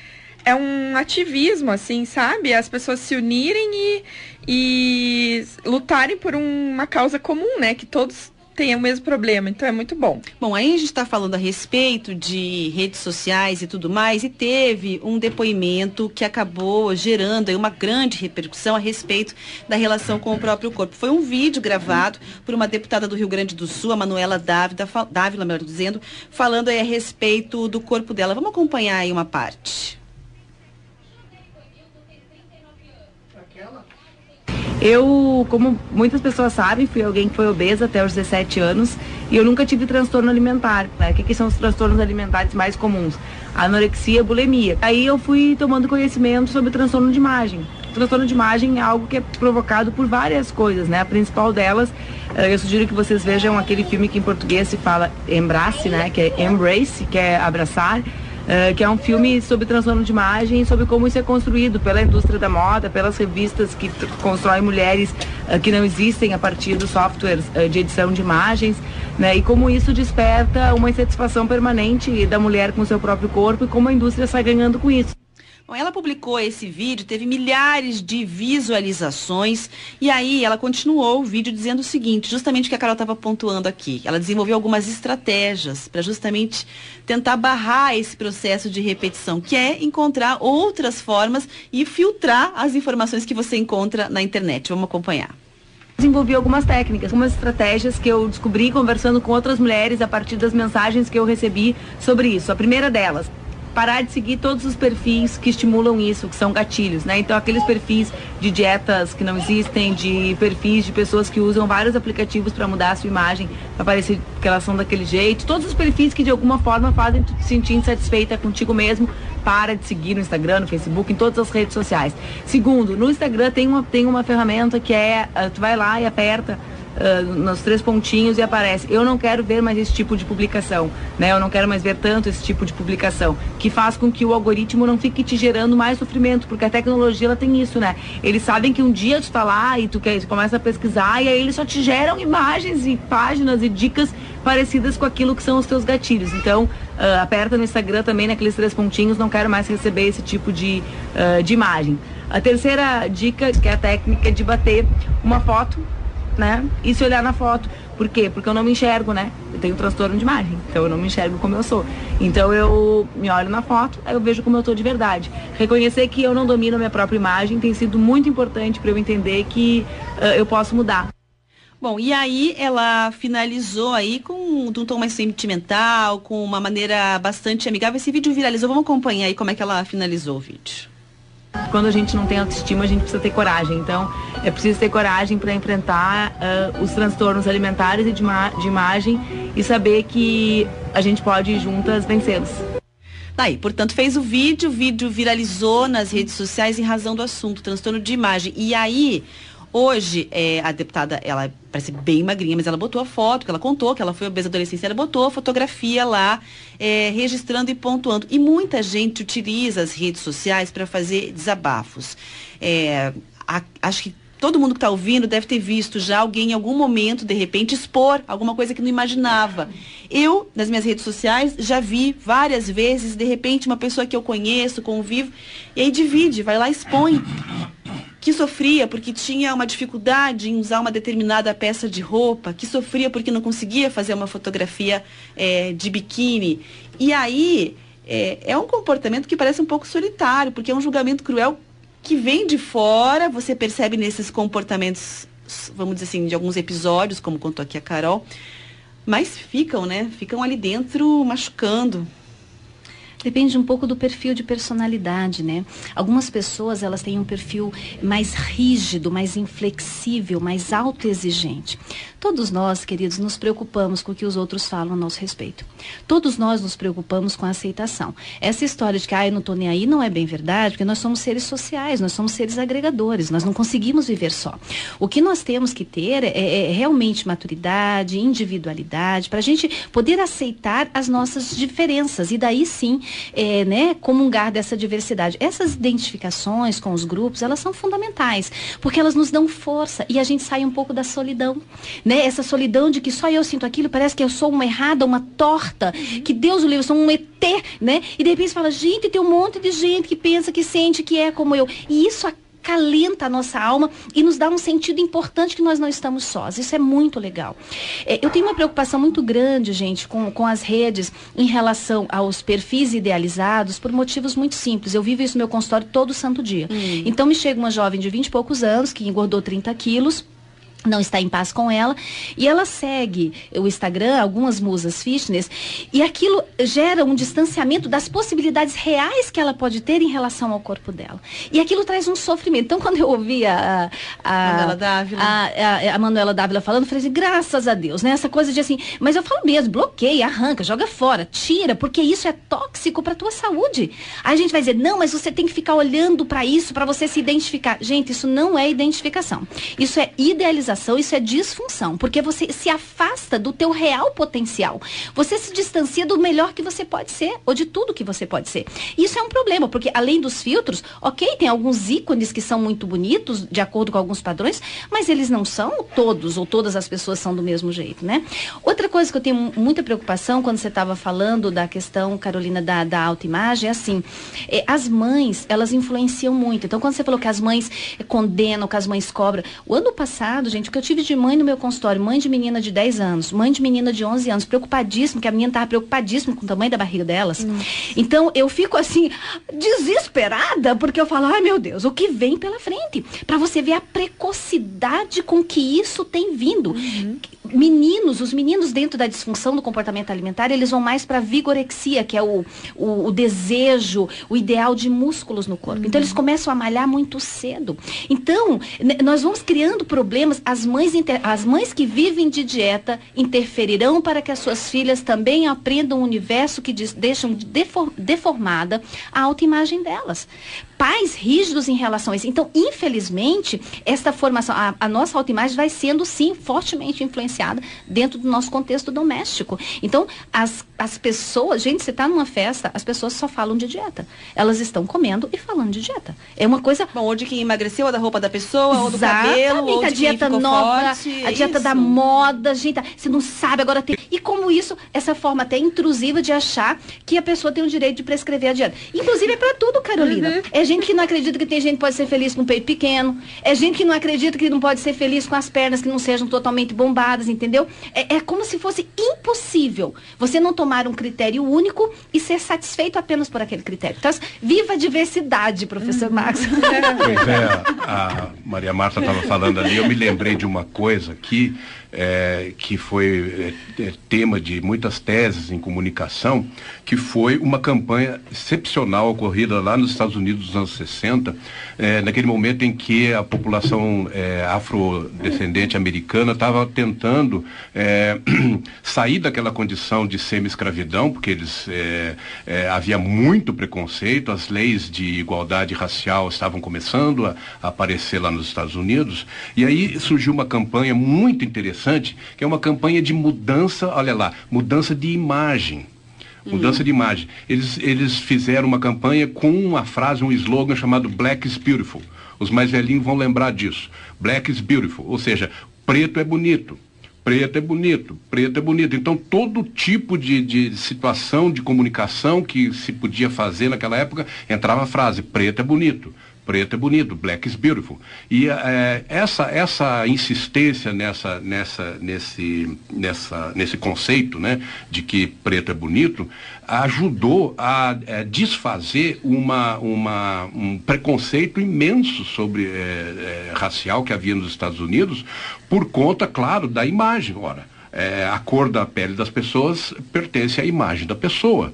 é um ativismo, assim, sabe? As pessoas se unirem e, e lutarem por uma causa comum, né? Que todos tenham o mesmo problema, então é muito bom. Bom, aí a gente está falando a respeito de redes sociais e tudo mais, e teve um depoimento que acabou gerando uma grande repercussão a respeito da relação com o próprio corpo. Foi um vídeo gravado por uma deputada do Rio Grande do Sul, a Manuela Dávila, Dávila melhor dizendo, falando a respeito do corpo dela. Vamos acompanhar aí uma parte. Eu, como muitas pessoas sabem, fui alguém que foi obesa até os 17 anos e eu nunca tive transtorno alimentar. Né? O que, que são os transtornos alimentares mais comuns? Anorexia, bulimia. Aí eu fui tomando conhecimento sobre o transtorno de imagem. O transtorno de imagem é algo que é provocado por várias coisas, né? A principal delas, eh, eu sugiro que vocês vejam aquele filme que em português se fala Embrace, né? Que é Embrace, que é abraçar uh, que é um filme sobre transtorno de imagem, sobre como isso é construído pela indústria da moda, pelas revistas que constroem mulheres uh, que não existem a partir dos softwares uh, de edição de imagens, né? E como isso desperta uma insatisfação permanente da mulher com seu próprio corpo e como a indústria sai ganhando com isso. Bom, ela publicou esse vídeo, teve milhares de visualizações e aí ela continuou o vídeo dizendo o seguinte, justamente o que a Carol estava pontuando aqui. Ela desenvolveu algumas estratégias para justamente tentar barrar esse processo de repetição, que é encontrar outras formas e filtrar as informações que você encontra na internet. Vamos acompanhar desenvolvi algumas técnicas, algumas estratégias que eu descobri conversando com outras mulheres a partir das mensagens que eu recebi sobre isso. A primeira delas, parar de seguir todos os perfis que estimulam isso, que são gatilhos, né? Então aqueles perfis de dietas que não existem, de perfis de pessoas que usam vários aplicativos para mudar a sua imagem, para parecer que elas são daquele jeito, todos os perfis que de alguma forma fazem tu te sentir insatisfeita contigo mesmo, para de seguir no Instagram, no Facebook, em todas as redes sociais. Segundo, no Instagram tem uma, tem uma ferramenta que é, uh, tu vai lá e aperta uh, nos três pontinhos e aparece, eu não quero ver mais esse tipo de publicação, né? Eu não quero mais ver tanto esse tipo de publicação, que faz com que o algoritmo não fique te gerando mais sofrimento, porque a tecnologia ela tem isso, né? Eles sabem que um dia tu tá lá e tu, quer, tu começa a pesquisar e aí eles só te geram imagens e páginas e dicas parecidas com aquilo que são os teus gatilhos. Então, uh, aperta no Instagram também naqueles três pontinhos, não quero mais receber esse tipo de, uh, de imagem. A terceira dica, que é a técnica de bater uma foto né? E se olhar na foto. Por quê? Porque eu não me enxergo, né? Eu tenho um transtorno de imagem, então eu não me enxergo como eu sou. Então eu me olho na foto, aí eu vejo como eu tô de verdade. Reconhecer que eu não domino a minha própria imagem tem sido muito importante para eu entender que uh, eu posso mudar. Bom, e aí ela finalizou aí com um tom mais sentimental, com uma maneira bastante amigável. Esse vídeo viralizou, vamos acompanhar aí como é que ela finalizou o vídeo. Quando a gente não tem autoestima, a gente precisa ter coragem. Então, é preciso ter coragem para enfrentar uh, os transtornos alimentares e de, de imagem e saber que a gente pode juntas vencê-los. Daí, portanto, fez o vídeo, o vídeo viralizou nas redes sociais em razão do assunto, transtorno de imagem. E aí, Hoje, é, a deputada, ela parece bem magrinha, mas ela botou a foto, que ela contou que ela foi obesa adolescência, ela botou a fotografia lá, é, registrando e pontuando. E muita gente utiliza as redes sociais para fazer desabafos. É, a, acho que todo mundo que está ouvindo deve ter visto já alguém em algum momento, de repente, expor alguma coisa que não imaginava. Eu, nas minhas redes sociais, já vi várias vezes, de repente, uma pessoa que eu conheço, convivo, e aí divide, vai lá e expõe que sofria porque tinha uma dificuldade em usar uma determinada peça de roupa, que sofria porque não conseguia fazer uma fotografia é, de biquíni. E aí é, é um comportamento que parece um pouco solitário, porque é um julgamento cruel que vem de fora, você percebe nesses comportamentos, vamos dizer assim, de alguns episódios, como contou aqui a Carol, Mas ficam, né? Ficam ali dentro machucando. Depende um pouco do perfil de personalidade, né? Algumas pessoas, elas têm um perfil mais rígido, mais inflexível, mais autoexigente. Todos nós, queridos, nos preocupamos com o que os outros falam a nosso respeito. Todos nós nos preocupamos com a aceitação. Essa história de que, ah, eu não estou nem aí, não é bem verdade, porque nós somos seres sociais, nós somos seres agregadores, nós não conseguimos viver só. O que nós temos que ter é, é realmente maturidade, individualidade, para a gente poder aceitar as nossas diferenças e daí sim, é, né, comungar dessa diversidade. Essas identificações com os grupos, elas são fundamentais, porque elas nos dão força e a gente sai um pouco da solidão né? Essa solidão de que só eu sinto aquilo, parece que eu sou uma errada, uma torta, que Deus o livre, eu sou um ET, né? E de repente você fala, gente, tem um monte de gente que pensa, que sente, que é como eu. E isso acalenta a nossa alma e nos dá um sentido importante que nós não estamos sós. Isso é muito legal. É, eu tenho uma preocupação muito grande, gente, com, com as redes em relação aos perfis idealizados por motivos muito simples. Eu vivo isso no meu consultório todo santo dia. Hum. Então me chega uma jovem de 20 e poucos anos que engordou 30 quilos não está em paz com ela e ela segue o Instagram, algumas musas fitness e aquilo gera um distanciamento das possibilidades reais que ela pode ter em relação ao corpo dela e aquilo traz um sofrimento. Então quando eu ouvi a a, Manuela Dávila, a, a, a Manuela Dávila falando, eu falei assim, graças a Deus, né? Essa coisa de assim, mas eu falo mesmo, bloqueia, arranca, joga fora, tira, porque isso é tóxico para tua saúde. Aí a gente vai dizer, não, mas você tem que ficar olhando para isso para você se identificar. Gente, isso não é identificação. Isso é idealização isso é disfunção, porque você se afasta do teu real potencial. Você se distancia do melhor que você pode ser, ou de tudo que você pode ser. Isso é um problema, porque além dos filtros, ok, tem alguns ícones que são muito bonitos, de acordo com alguns padrões, mas eles não são todos, ou todas as pessoas são do mesmo jeito, né? Outra coisa que eu tenho muita preocupação quando você estava falando da questão, Carolina, da, da autoimagem, é assim, é, as mães, elas influenciam muito. Então, quando você falou que as mães condenam, que as mães cobram, o ano passado, gente, o que eu tive de mãe no meu consultório, mãe de menina de 10 anos, mãe de menina de 11 anos, preocupadíssima, que a menina estava preocupadíssima com o tamanho da barriga delas. Hum. Então, eu fico assim, desesperada, porque eu falo, ai meu Deus, o que vem pela frente? Para você ver a precocidade com que isso tem vindo. Uhum meninos, os meninos dentro da disfunção do comportamento alimentar, eles vão mais para vigorexia, que é o, o, o, desejo, o ideal de músculos no corpo. Uhum. Então eles começam a malhar muito cedo. Então, nós vamos criando problemas, as mães, as mães que vivem de dieta interferirão para que as suas filhas também aprendam um universo que deixam deform, deformada a autoimagem delas pais rígidos em relação a isso. Então, infelizmente, esta formação, a, a nossa autoimagem vai sendo, sim, fortemente influenciada dentro do nosso contexto doméstico. Então, as, as pessoas, gente, você está numa festa, as pessoas só falam de dieta. Elas estão comendo e falando de dieta. É uma coisa. Bom, ou de quem emagreceu, ou da roupa da pessoa, ou do cabelo, ou a dieta nova, forte, a dieta isso. da moda, gente, você não sabe, agora tem. E como isso, essa forma até intrusiva de achar que a pessoa tem o direito de prescrever a dieta. Inclusive é para tudo, Carolina. Uhum. É gente que não acredita que tem gente que pode ser feliz com um peito pequeno. É gente que não acredita que não pode ser feliz com as pernas que não sejam totalmente bombadas, entendeu? É, é como se fosse impossível você não tomar um critério único e ser satisfeito apenas por aquele critério. Então, viva a diversidade, professor uhum. Max. Pois é, a Maria Marta estava falando ali, eu me lembrei de uma coisa que é, que foi é, é, tema de muitas teses em comunicação, que foi uma campanha excepcional ocorrida lá nos Estados Unidos nos anos 60, é, naquele momento em que a população é, afrodescendente americana estava tentando é, sair daquela condição de semi-escravidão, porque eles havia muito preconceito, as leis de igualdade racial estavam começando a, aparecer lá nos Estados Unidos, e aí surgiu uma campanha muito interessante, que é uma campanha de mudança, olha lá, mudança de imagem. Mudança uhum. de imagem. Eles, eles fizeram uma campanha com uma frase, um slogan chamado Black is Beautiful. Os mais velhinhos vão lembrar disso. Black is Beautiful. Ou seja, preto é bonito. Preto é bonito, preto é bonito. Então, todo tipo de, de situação de comunicação que se podia fazer naquela época, entrava a frase, preto é bonito preto é bonito, black is beautiful. E é, essa, essa insistência nessa, nessa, nesse, nessa, nesse conceito né, de que preto é bonito ajudou a é, desfazer uma, uma, um preconceito imenso sobre é, racial que havia nos Estados Unidos por conta, claro, da imagem. Ora, a cor da pele das pessoas pertence à imagem da pessoa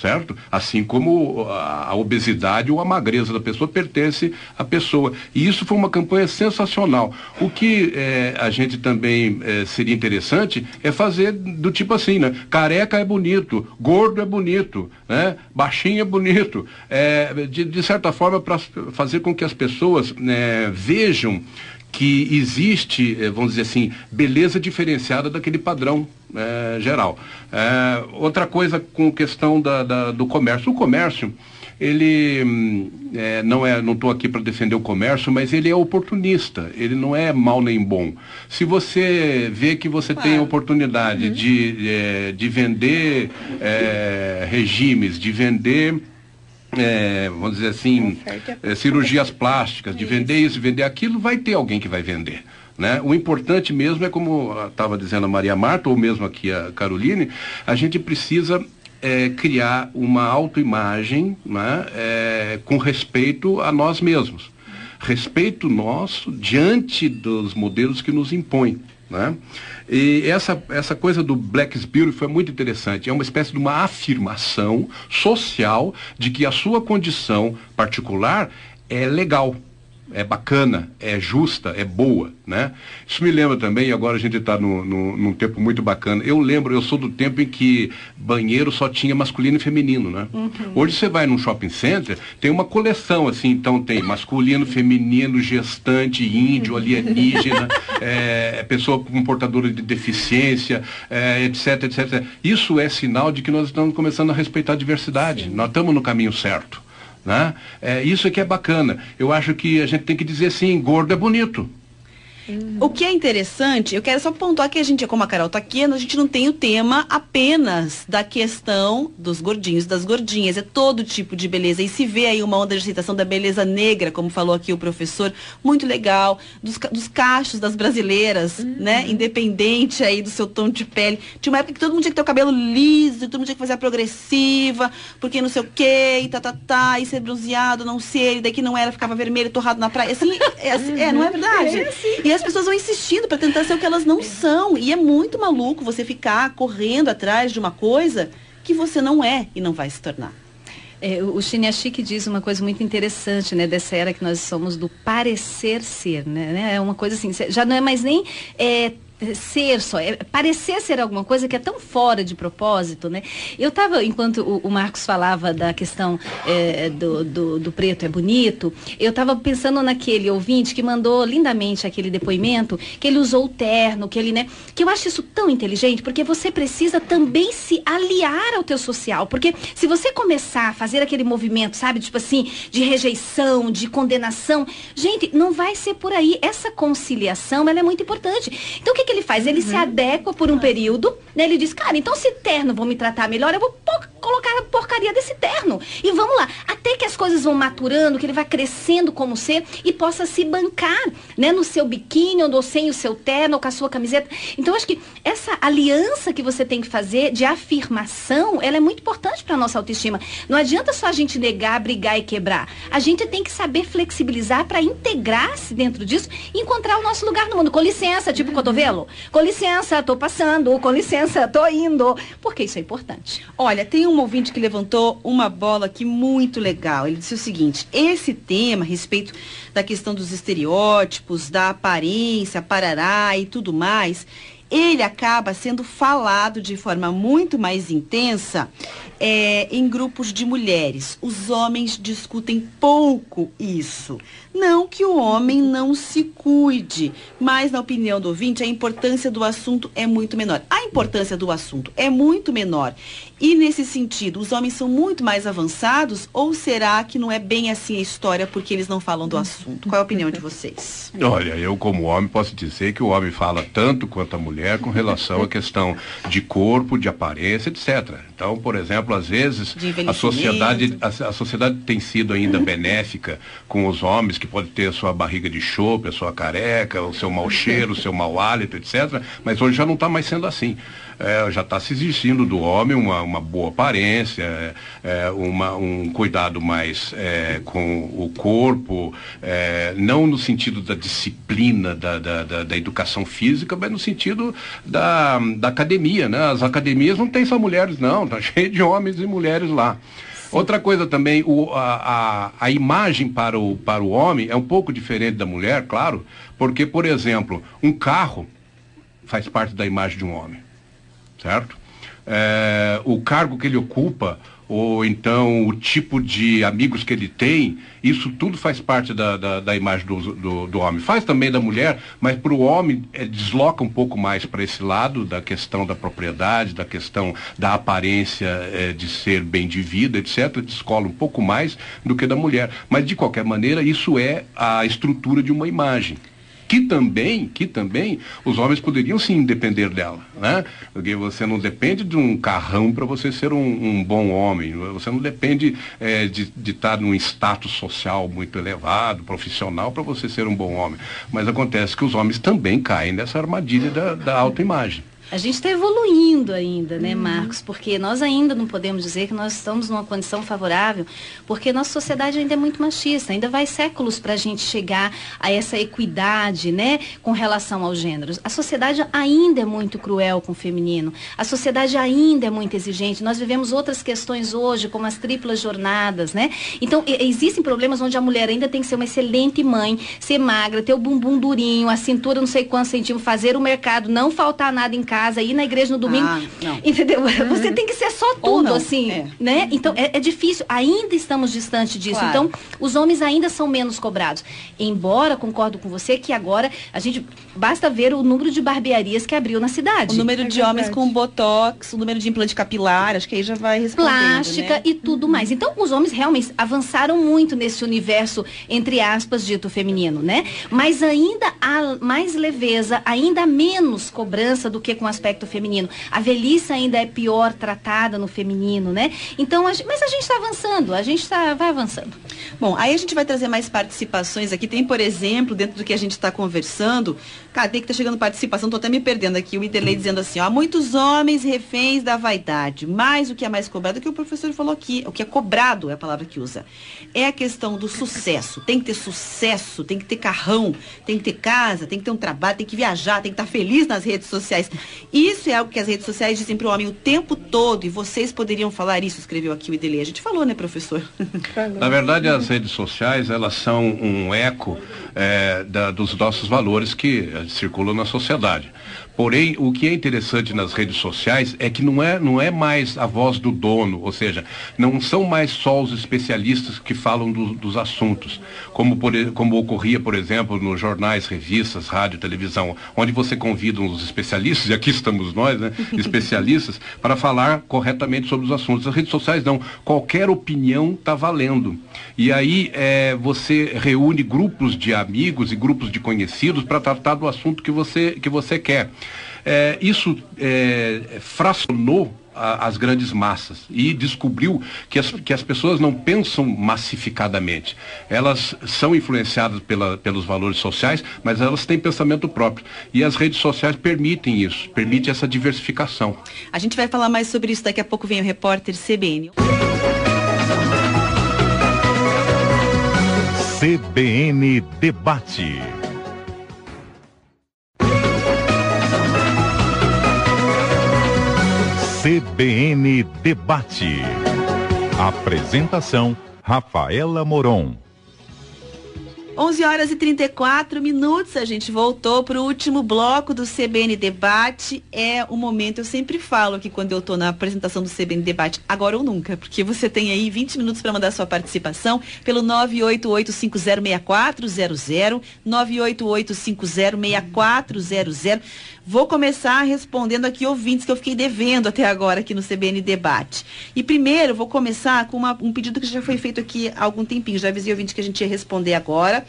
certo? Assim como a obesidade ou a magreza da pessoa pertence à pessoa. E isso foi uma campanha sensacional. O que é, a gente também é, seria interessante é fazer do tipo assim, né? Careca é bonito, gordo é bonito, né? Baixinho é bonito. É, de, de certa forma, para fazer com que as pessoas né, vejam que existe, eh, vamos dizer assim, beleza diferenciada daquele padrão é, geral. É, outra coisa com questão da, da, do comércio. O comércio, ele é, não é, não estou aqui para defender o comércio, mas ele é oportunista, ele não é mal nem bom. Se você vê que você claro. tem a oportunidade uhum. de, é, de vender é, regimes, de vender é, vamos dizer assim, é, cirurgias plásticas, de vender isso, vender aquilo, vai ter alguém que vai vender. Né? O importante mesmo é, como estava dizendo a Maria Marta, ou mesmo aqui a Caroline, a gente precisa é, criar uma autoimagem né, é, com respeito a nós mesmos. Respeito nosso diante dos modelos que nos impõem. Né? E essa, essa coisa do Black Spirit foi muito interessante. É uma espécie de uma afirmação social de que a sua condição particular é legal é bacana, é justa, é boa, né? Isso me lembra também, agora a gente está no, no, num tempo muito bacana. Eu lembro, eu sou do tempo em que banheiro só tinha masculino e feminino, né? Uhum. Hoje você vai num shopping center, tem uma coleção, assim, então tem masculino, feminino, gestante, índio, alienígena, é, pessoa com portadora de deficiência, é, etc, etc. Isso é sinal de que nós estamos começando a respeitar a diversidade. Sim. Nós estamos no caminho certo. Né? É, isso aqui é bacana. Eu acho que a gente tem que dizer assim, gordo é bonito. O que é interessante, eu quero só pontuar que a gente, como a Carol está aqui, a gente não tem o tema apenas da questão dos gordinhos, das gordinhas, é todo tipo de beleza. E se vê aí uma onda de aceitação da beleza negra, como falou aqui o professor, muito legal, dos, dos cachos das brasileiras, uhum. né? Independente aí do seu tom de pele. Tinha uma época que todo mundo tinha que ter o cabelo liso, todo mundo tinha que fazer a progressiva, porque não sei o quê, e tá, tá, tá, e ser bronzeado, não ser, e daqui não era, ficava vermelho, torrado na praia. Assim, é, assim, é, não é verdade? É, assim. E as pessoas vão insistindo para tentar ser o que elas não são. E é muito maluco você ficar correndo atrás de uma coisa que você não é e não vai se tornar. É, o Chinyashik diz uma coisa muito interessante, né, dessa era que nós somos do parecer ser, né? É uma coisa assim, já não é mais nem é, ser só, é parecer ser alguma coisa que é tão fora de propósito, né? Eu estava, enquanto o, o, Marcos falava da questão é, do, do, do, preto é bonito, eu estava pensando naquele ouvinte que mandou lindamente aquele depoimento, que ele usou o terno, que ele, né? Que eu acho isso tão inteligente, porque você precisa também se aliar ao teu social, porque se você começar a fazer aquele movimento, sabe, tipo assim, de rejeição, de condenação, gente, não vai ser por aí. Essa conciliação, ela é muito importante. Então, o que, que que ele faz? Ele uhum. se adequa por um período, né? Ele diz, cara, então se terno vão me tratar melhor, eu vou colocar a porcaria desse terno. E vamos lá, até que as coisas vão maturando, que ele vai crescendo como ser e possa se bancar, né? No seu biquíni, ou sem o seu terno, ou com a sua camiseta. Então, acho que essa aliança que você tem que fazer de afirmação, ela é muito importante para nossa autoestima. Não adianta só a gente negar, brigar e quebrar. A gente tem que saber flexibilizar para integrar-se dentro disso e encontrar o nosso lugar no mundo. Com licença, tipo uhum. cotovelo com licença, estou passando, com licença, estou indo, porque isso é importante. Olha, tem um ouvinte que levantou uma bola aqui muito legal. Ele disse o seguinte: esse tema a respeito da questão dos estereótipos, da aparência, parará e tudo mais, ele acaba sendo falado de forma muito mais intensa é, em grupos de mulheres. Os homens discutem pouco isso. Não que o homem não se cuide, mas na opinião do ouvinte, a importância do assunto é muito menor. A importância do assunto é muito menor. E nesse sentido, os homens são muito mais avançados ou será que não é bem assim a história porque eles não falam do assunto? Qual é a opinião de vocês? Olha, eu como homem posso dizer que o homem fala tanto quanto a mulher com relação à questão de corpo, de aparência, etc. Então, por exemplo, exemplo, às vezes a sociedade, a, a, sociedade tem sido ainda benéfica com os homens que pode ter a sua barriga de chope, a sua careca, o seu mau cheiro, o seu mau hálito, etc. Mas hoje já não está mais sendo assim é, já está se exigindo do homem uma, uma boa aparência, é, uma, um cuidado mais é, com o corpo, é, não no sentido da disciplina da, da, da, da, educação física, mas no sentido da, da academia. Né? As academias não tem só mulheres, não, está cheio de homens e mulheres lá. Outra coisa também, o, a, a, a, imagem para o, para o homem é um pouco diferente da mulher, claro, porque, por exemplo, um carro faz parte da imagem de um homem certo? É, o cargo que ele ocupa, ou então o tipo de amigos que ele tem, isso tudo faz parte da, da, da imagem do, do, do, homem. Faz também da mulher, mas para o homem é, desloca um pouco mais para esse lado da questão da propriedade, da questão da aparência é, de ser bem de vida, etc. Descola um pouco mais do que da mulher. Mas de qualquer maneira, isso é a estrutura de uma imagem que também, que também os homens poderiam sim depender dela, né? Porque você não depende de um carrão para você ser um, um, bom homem, você não depende é, de, de estar num status social muito elevado, profissional, para você ser um bom homem. Mas acontece que os homens também caem nessa armadilha da, da autoimagem. A gente está evoluindo ainda, né, uhum. Marcos? Porque nós ainda não podemos dizer que nós estamos numa condição favorável, porque nossa sociedade ainda é muito machista, ainda vai séculos para a gente chegar a essa equidade, né, com relação aos gêneros. A sociedade ainda é muito cruel com o feminino, a sociedade ainda é muito exigente. Nós vivemos outras questões hoje, como as triplas jornadas, né? Então, existem problemas onde a mulher ainda tem que ser uma excelente mãe, ser magra, ter o bumbum durinho, a cintura não sei quantos centímetros, fazer o mercado, não faltar nada em casa casa, ir na igreja no domingo. Ah, entendeu? Uhum. Você tem que ser só tudo, assim, é. né? Então é, é, difícil. Ainda estamos distante disso. Claro. Então, os homens ainda são menos cobrados. Embora, concordo com você, que agora a gente basta ver o número de barbearias que abriu na cidade. O número é de verdade. homens com botox, o número de implante capilar, acho que aí já vai respondendo, Plástica né? e tudo mais. Então, os homens realmente avançaram muito nesse universo, entre aspas, dito feminino, né? Mas ainda há mais leveza, ainda menos cobrança do que com aspecto feminino. A velhice ainda é pior tratada no feminino, né? Então, a, mas a gente está avançando, a gente tá, vai avançando. Bom, aí a gente vai trazer mais participações aqui. Tem, por exemplo, dentro do que a gente está conversando, cara, tem que estar tá chegando participação, estou até me perdendo aqui, o Iderley dizendo assim, ó, há muitos homens reféns da vaidade, mais o que é mais cobrado, que o professor falou aqui, o que é cobrado é a palavra que usa. É a questão do sucesso. Tem que ter sucesso, tem que ter carrão, tem que ter casa, tem que ter um trabalho, tem que viajar, tem que estar tá feliz nas redes sociais. Isso é algo que as redes sociais dizem para o homem o tempo todo, e vocês poderiam falar isso, escreveu aqui o Idelê. A gente falou, né, professor? Na verdade, as redes sociais, elas são um eco é, da, dos nossos valores que eh, circulam na sociedade. Porém, o que é interessante nas redes sociais é que não é, não é mais a voz do dono, ou seja, não são mais só os especialistas que falam do, dos assuntos, como, por, como ocorria, por exemplo, nos jornais, revistas, rádio, televisão, onde você convida os especialistas, e aqui estamos nós, né, especialistas, para falar corretamente sobre os assuntos. As redes sociais não, qualquer opinião está valendo. E aí é, você reúne grupos de amigos e grupos de conhecidos para tratar do assunto que você, que você quer. É, isso é, fracionou a, as grandes massas e descobriu que as, que as pessoas não pensam massificadamente. Elas são influenciadas pela, pelos valores sociais, mas elas têm pensamento próprio. E as redes sociais permitem isso, permitem essa diversificação. A gente vai falar mais sobre isso daqui a pouco. Vem o repórter CBN. CBN Debate. CBN Debate. Apresentação: Rafaela Moron. 11 horas e 34 minutos, a gente voltou para o último bloco do CBN Debate. É o momento, eu sempre falo que quando eu estou na apresentação do CBN Debate, agora ou nunca, porque você tem aí 20 minutos para mandar sua participação pelo 988506400, 988506400. Vou começar respondendo aqui ouvintes que eu fiquei devendo até agora aqui no CBN Debate. E primeiro, vou começar com uma, um pedido que já foi feito aqui há algum tempinho. Já avisei ouvinte que a gente ia responder agora.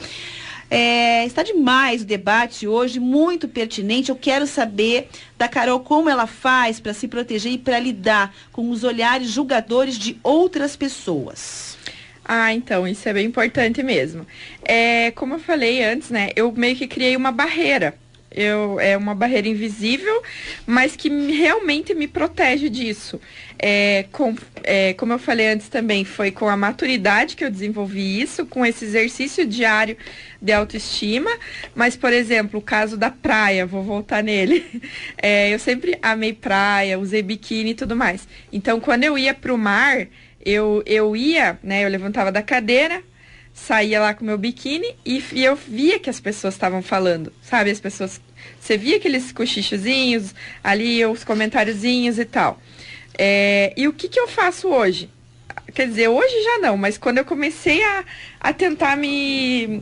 É, está demais o debate hoje, muito pertinente. Eu quero saber da Carol como ela faz para se proteger e para lidar com os olhares julgadores de outras pessoas. Ah, então, isso é bem importante mesmo. É, como eu falei antes, né, eu meio que criei uma barreira. Eu, é uma barreira invisível, mas que realmente me protege disso. É, com, é, como eu falei antes também, foi com a maturidade que eu desenvolvi isso, com esse exercício diário de autoestima. Mas, por exemplo, o caso da praia, vou voltar nele. É, eu sempre amei praia, usei biquíni e tudo mais. Então, quando eu ia para o mar, eu, eu ia, né? Eu levantava da cadeira, saía lá com meu biquíni e, e eu via que as pessoas estavam falando, sabe? As pessoas. Você via aqueles cochichozinhos ali, os comentáriozinhos e tal. É, e o que, que eu faço hoje? Quer dizer, hoje já não, mas quando eu comecei a, a tentar me,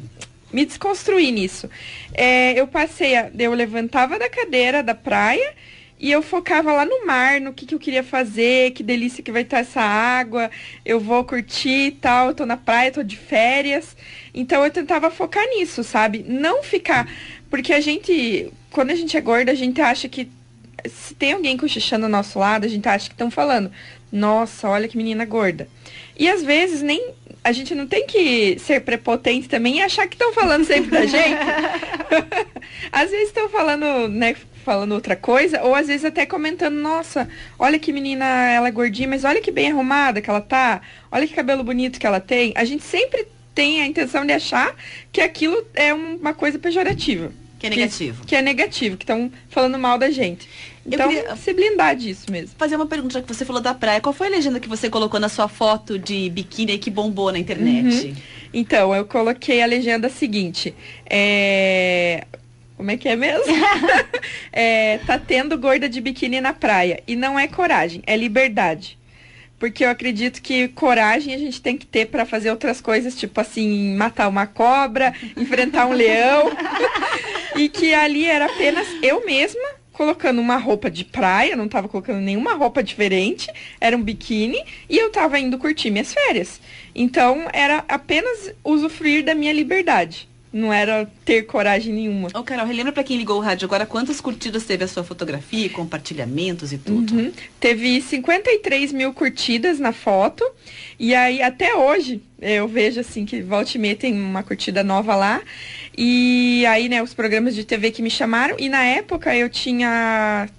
me desconstruir nisso, é, eu passei a. Eu levantava da cadeira da praia e eu focava lá no mar, no que, que eu queria fazer, que delícia que vai estar essa água, eu vou curtir e tal, eu tô na praia, tô de férias. Então eu tentava focar nisso, sabe? Não ficar. Porque a gente, quando a gente é gorda, a gente acha que se tem alguém cochichando ao nosso lado, a gente acha que estão falando, nossa, olha que menina gorda. E às vezes nem. A gente não tem que ser prepotente também e achar que estão falando sempre da gente. às vezes estão falando, né, falando outra coisa, ou às vezes até comentando, nossa, olha que menina, ela é gordinha, mas olha que bem arrumada que ela tá, olha que cabelo bonito que ela tem. A gente sempre tem a intenção de achar que aquilo é uma coisa pejorativa. Que é negativo. Que, que é negativo, que estão falando mal da gente. Então, queria... se blindar disso mesmo. Fazer uma pergunta, já que você falou da praia. Qual foi a legenda que você colocou na sua foto de biquíni que bombou na internet? Uhum. Então, eu coloquei a legenda seguinte. É... Como é que é mesmo? é, tá tendo gorda de biquíni na praia. E não é coragem, é liberdade. Porque eu acredito que coragem a gente tem que ter para fazer outras coisas, tipo assim, matar uma cobra, enfrentar um leão. e que ali era apenas eu mesma colocando uma roupa de praia, não estava colocando nenhuma roupa diferente, era um biquíni e eu estava indo curtir minhas férias. Então era apenas usufruir da minha liberdade. Não era ter coragem nenhuma. Ô, Carol, relembra para quem ligou o rádio agora quantas curtidas teve a sua fotografia, compartilhamentos e tudo? Uhum. Teve 53 mil curtidas na foto. E aí, até hoje, eu vejo assim que volta e meia tem uma curtida nova lá. E aí, né, os programas de TV que me chamaram. E na época eu tinha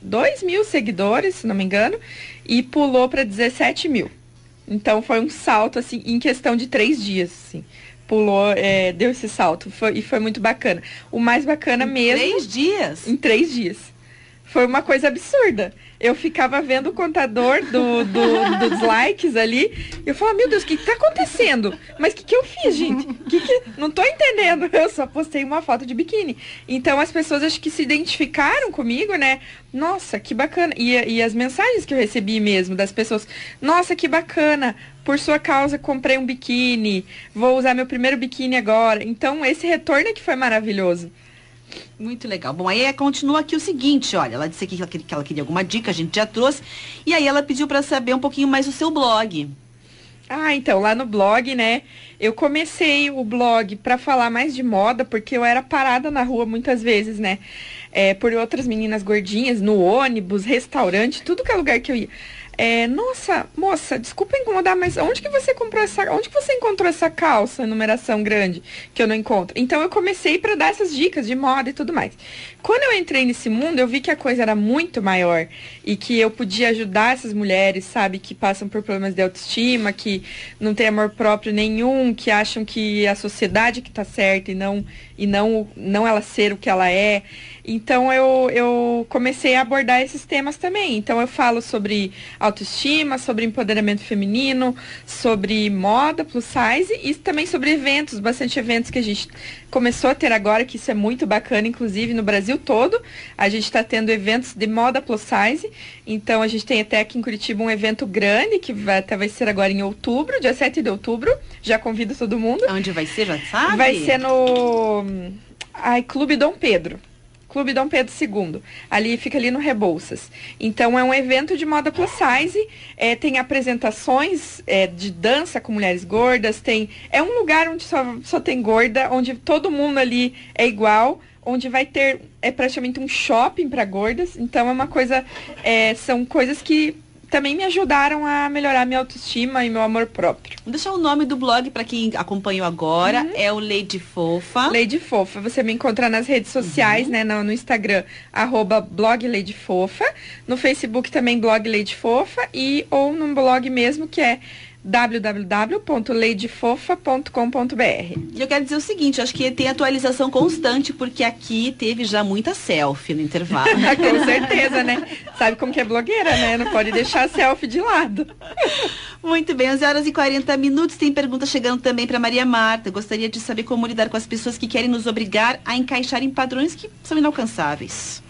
2 mil seguidores, se não me engano, e pulou para 17 mil. Então foi um salto, assim, em questão de três dias, assim pulou, é, deu esse salto. Foi, e foi muito bacana. O mais bacana em mesmo. Três dias? Em três dias. Foi uma coisa absurda. Eu ficava vendo o contador do, do, dos likes ali. E eu falava, meu Deus, o que, está acontecendo? Mas o que, que eu fiz, gente? Que que... Não estou entendendo. Eu só postei uma foto de biquíni. Então as pessoas acho que se identificaram comigo, né? Nossa, que bacana. E, e as mensagens que eu recebi mesmo das pessoas. Nossa, que bacana por sua causa comprei um biquíni, vou usar meu primeiro biquíni agora. Então, esse retorno é que foi maravilhoso. Muito legal. Bom, aí continua aqui o seguinte, olha, ela disse aqui que ela, que ela queria alguma dica, a gente já trouxe, e aí ela pediu para saber um pouquinho mais do seu blog. Ah, então, lá no blog, né, eu comecei o blog para falar mais de moda, porque eu era parada na rua muitas vezes, né, é, por outras meninas gordinhas, no ônibus, restaurante, tudo que é lugar que eu ia é, nossa, moça, desculpa incomodar, mas onde que você comprou essa, onde que você encontrou essa calça numeração grande que eu não encontro? Então eu comecei para dar essas dicas de moda e tudo mais. Quando eu entrei nesse mundo, eu vi que a coisa era muito maior e que eu podia ajudar essas mulheres, sabe, que passam por problemas de autoestima, que não têm amor próprio nenhum, que acham que a sociedade que está certa e não e não não ela ser o que ela é. Então eu, eu comecei a abordar esses temas também. Então eu falo sobre autoestima, sobre empoderamento feminino, sobre moda plus size e também sobre eventos, bastante eventos que a gente começou a ter agora, que isso é muito bacana, inclusive no Brasil todo. A gente está tendo eventos de moda plus size. Então a gente tem até aqui em Curitiba um evento grande, que vai, até vai ser agora em outubro, dia 7 de outubro. Já convido todo mundo. Onde vai ser, já sabe? Vai ser no. Ai, Clube Dom Pedro. Clube Dom Pedro II. Ali fica ali no Rebouças. Então é um evento de moda plus size. É, tem apresentações é, de dança com mulheres gordas. Tem é um lugar onde só, só tem gorda, onde todo mundo ali é igual onde vai ter é praticamente um shopping para gordas. Então é uma coisa, é, são coisas que também me ajudaram a melhorar minha autoestima e meu amor próprio. Vou deixar o nome do blog para quem acompanhou agora. Uhum. É o Lady Fofa. Lady Fofa. Você me encontra nas redes sociais, uhum. né? No, no, Instagram, arroba blog Lady Fofa. No Facebook também blog Lady Fofa. E ou no blog mesmo que é www.ladyfofa.com.br. E eu quero dizer o seguinte, acho que tem atualização constante, porque aqui teve já muita selfie no intervalo. Com certeza, né? Sabe como que é blogueira, né? Não pode deixar a selfie de lado. Muito bem, 11 horas e 40 minutos. Tem pergunta chegando também para Maria Marta. Gostaria de saber como lidar com as pessoas que querem nos obrigar a encaixar em padrões que são inalcançáveis.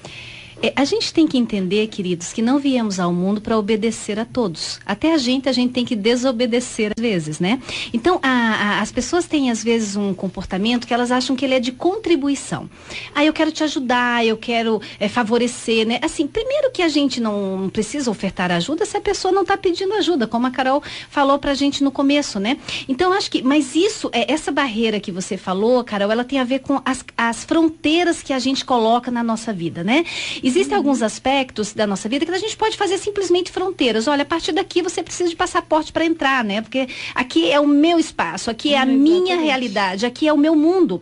É, a gente tem que entender, queridos, que não viemos ao mundo para obedecer a todos. Até a gente, a gente tem que desobedecer às vezes, né? Então, a, a, as pessoas têm às vezes um comportamento que elas acham que ele é de contribuição. Ah, eu quero te ajudar, eu quero é, favorecer, né? Assim, primeiro que a gente não precisa ofertar ajuda se a pessoa não está pedindo ajuda, como a Carol falou para a gente no começo, né? Então, acho que, mas isso, é, essa barreira que você falou, Carol, ela tem a ver com as, as fronteiras que a gente coloca na nossa vida, né? E Existem uhum. alguns aspectos da nossa vida que a gente pode fazer simplesmente fronteiras. Olha, a partir daqui você precisa de passaporte para entrar, né? Porque aqui é o meu espaço, aqui é a minha realidade, aqui é o meu mundo.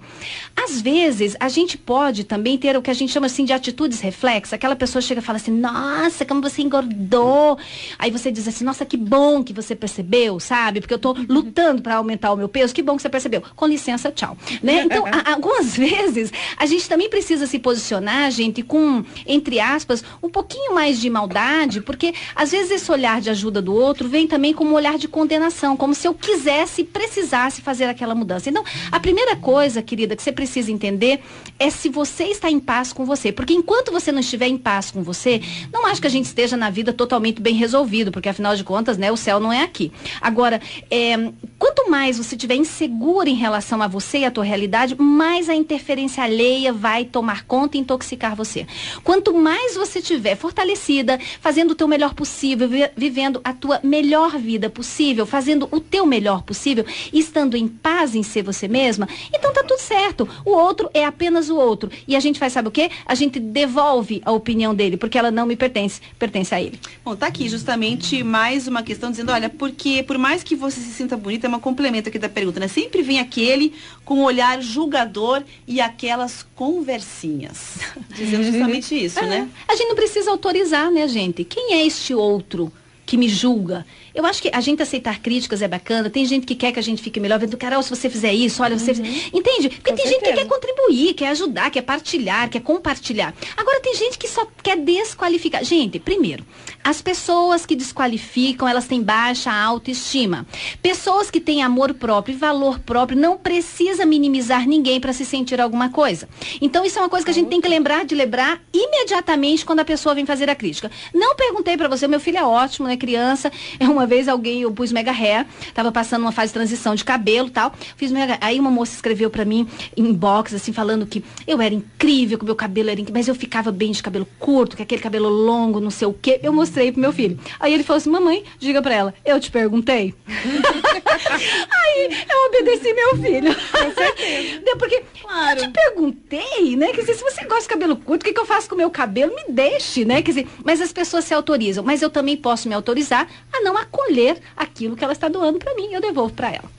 Às vezes, a gente pode também ter o que a gente chama assim de atitudes reflexas. Aquela pessoa chega e fala assim: "Nossa, como você engordou". Aí você diz assim: "Nossa, que bom que você percebeu, sabe? Porque eu estou lutando para aumentar o meu peso. Que bom que você percebeu. Com licença, tchau". Né? Então, a, algumas vezes a gente também precisa se posicionar, gente, com entre aspas, um pouquinho mais de maldade, porque às vezes esse olhar de ajuda do outro vem também como um olhar de condenação, como se eu quisesse, precisasse fazer aquela mudança. Então, a primeira coisa, querida, que você precisa entender é se você está em paz com você. Porque enquanto você não estiver em paz com você, não acho que a gente esteja na vida totalmente bem resolvido, porque afinal de contas, né, o céu não é aqui. Agora, é, quanto mais você estiver inseguro em relação a você e a tua realidade, mais a interferência alheia vai tomar conta e intoxicar você. Quanto quanto mais você tiver fortalecida, fazendo o teu melhor possível, vivendo a tua melhor vida possível, fazendo o teu melhor possível, estando em paz em ser você mesma, então tá tudo certo. O outro é apenas o outro. E a gente faz, sabe o quê? A gente devolve a opinião dele, porque ela não me pertence, pertence a ele. Bom, tá aqui justamente mais uma questão dizendo, olha, porque por mais que você se sinta bonita, é uma complemento aqui da pergunta, né? Sempre vem aquele com olhar julgador e aquelas conversinhas. Dizendo justamente isso. Né? A gente não precisa autorizar, né, gente? Quem é este outro que me julga? Eu acho que a gente aceitar críticas é bacana. Tem gente que quer que a gente fique melhor, vendo, Carol, se você fizer isso, olha, você. Uhum. Entende? Porque Com tem certeza. gente que quer contribuir, quer ajudar, quer partilhar, quer compartilhar. Agora, tem gente que só quer desqualificar. Gente, primeiro, as pessoas que desqualificam, elas têm baixa autoestima. Pessoas que têm amor próprio e valor próprio não precisa minimizar ninguém para se sentir alguma coisa. Então, isso é uma coisa que a gente tem que lembrar de lembrar imediatamente quando a pessoa vem fazer a crítica. Não perguntei para você, meu filho é ótimo, né, criança? É uma vez alguém, eu pus mega hair, tava passando uma fase de transição de cabelo tal. Fiz mega. Aí uma moça escreveu para mim, inbox, assim, falando que eu era incrível, que o meu cabelo era incrível, mas eu ficava bem de cabelo curto, que aquele cabelo longo, não sei o quê. Eu mostrei pro meu filho. Aí ele falou assim: mamãe, diga pra ela, eu te perguntei. aí eu obedeci meu filho. Com certeza. Porque claro. eu te perguntei, né? Quer dizer, se você gosta de cabelo curto, o que, que eu faço com o meu cabelo? Me deixe, né? Quer dizer, mas as pessoas se autorizam. Mas eu também posso me autorizar a não acolher acolher aquilo que ela está doando para mim, eu devolvo para ela.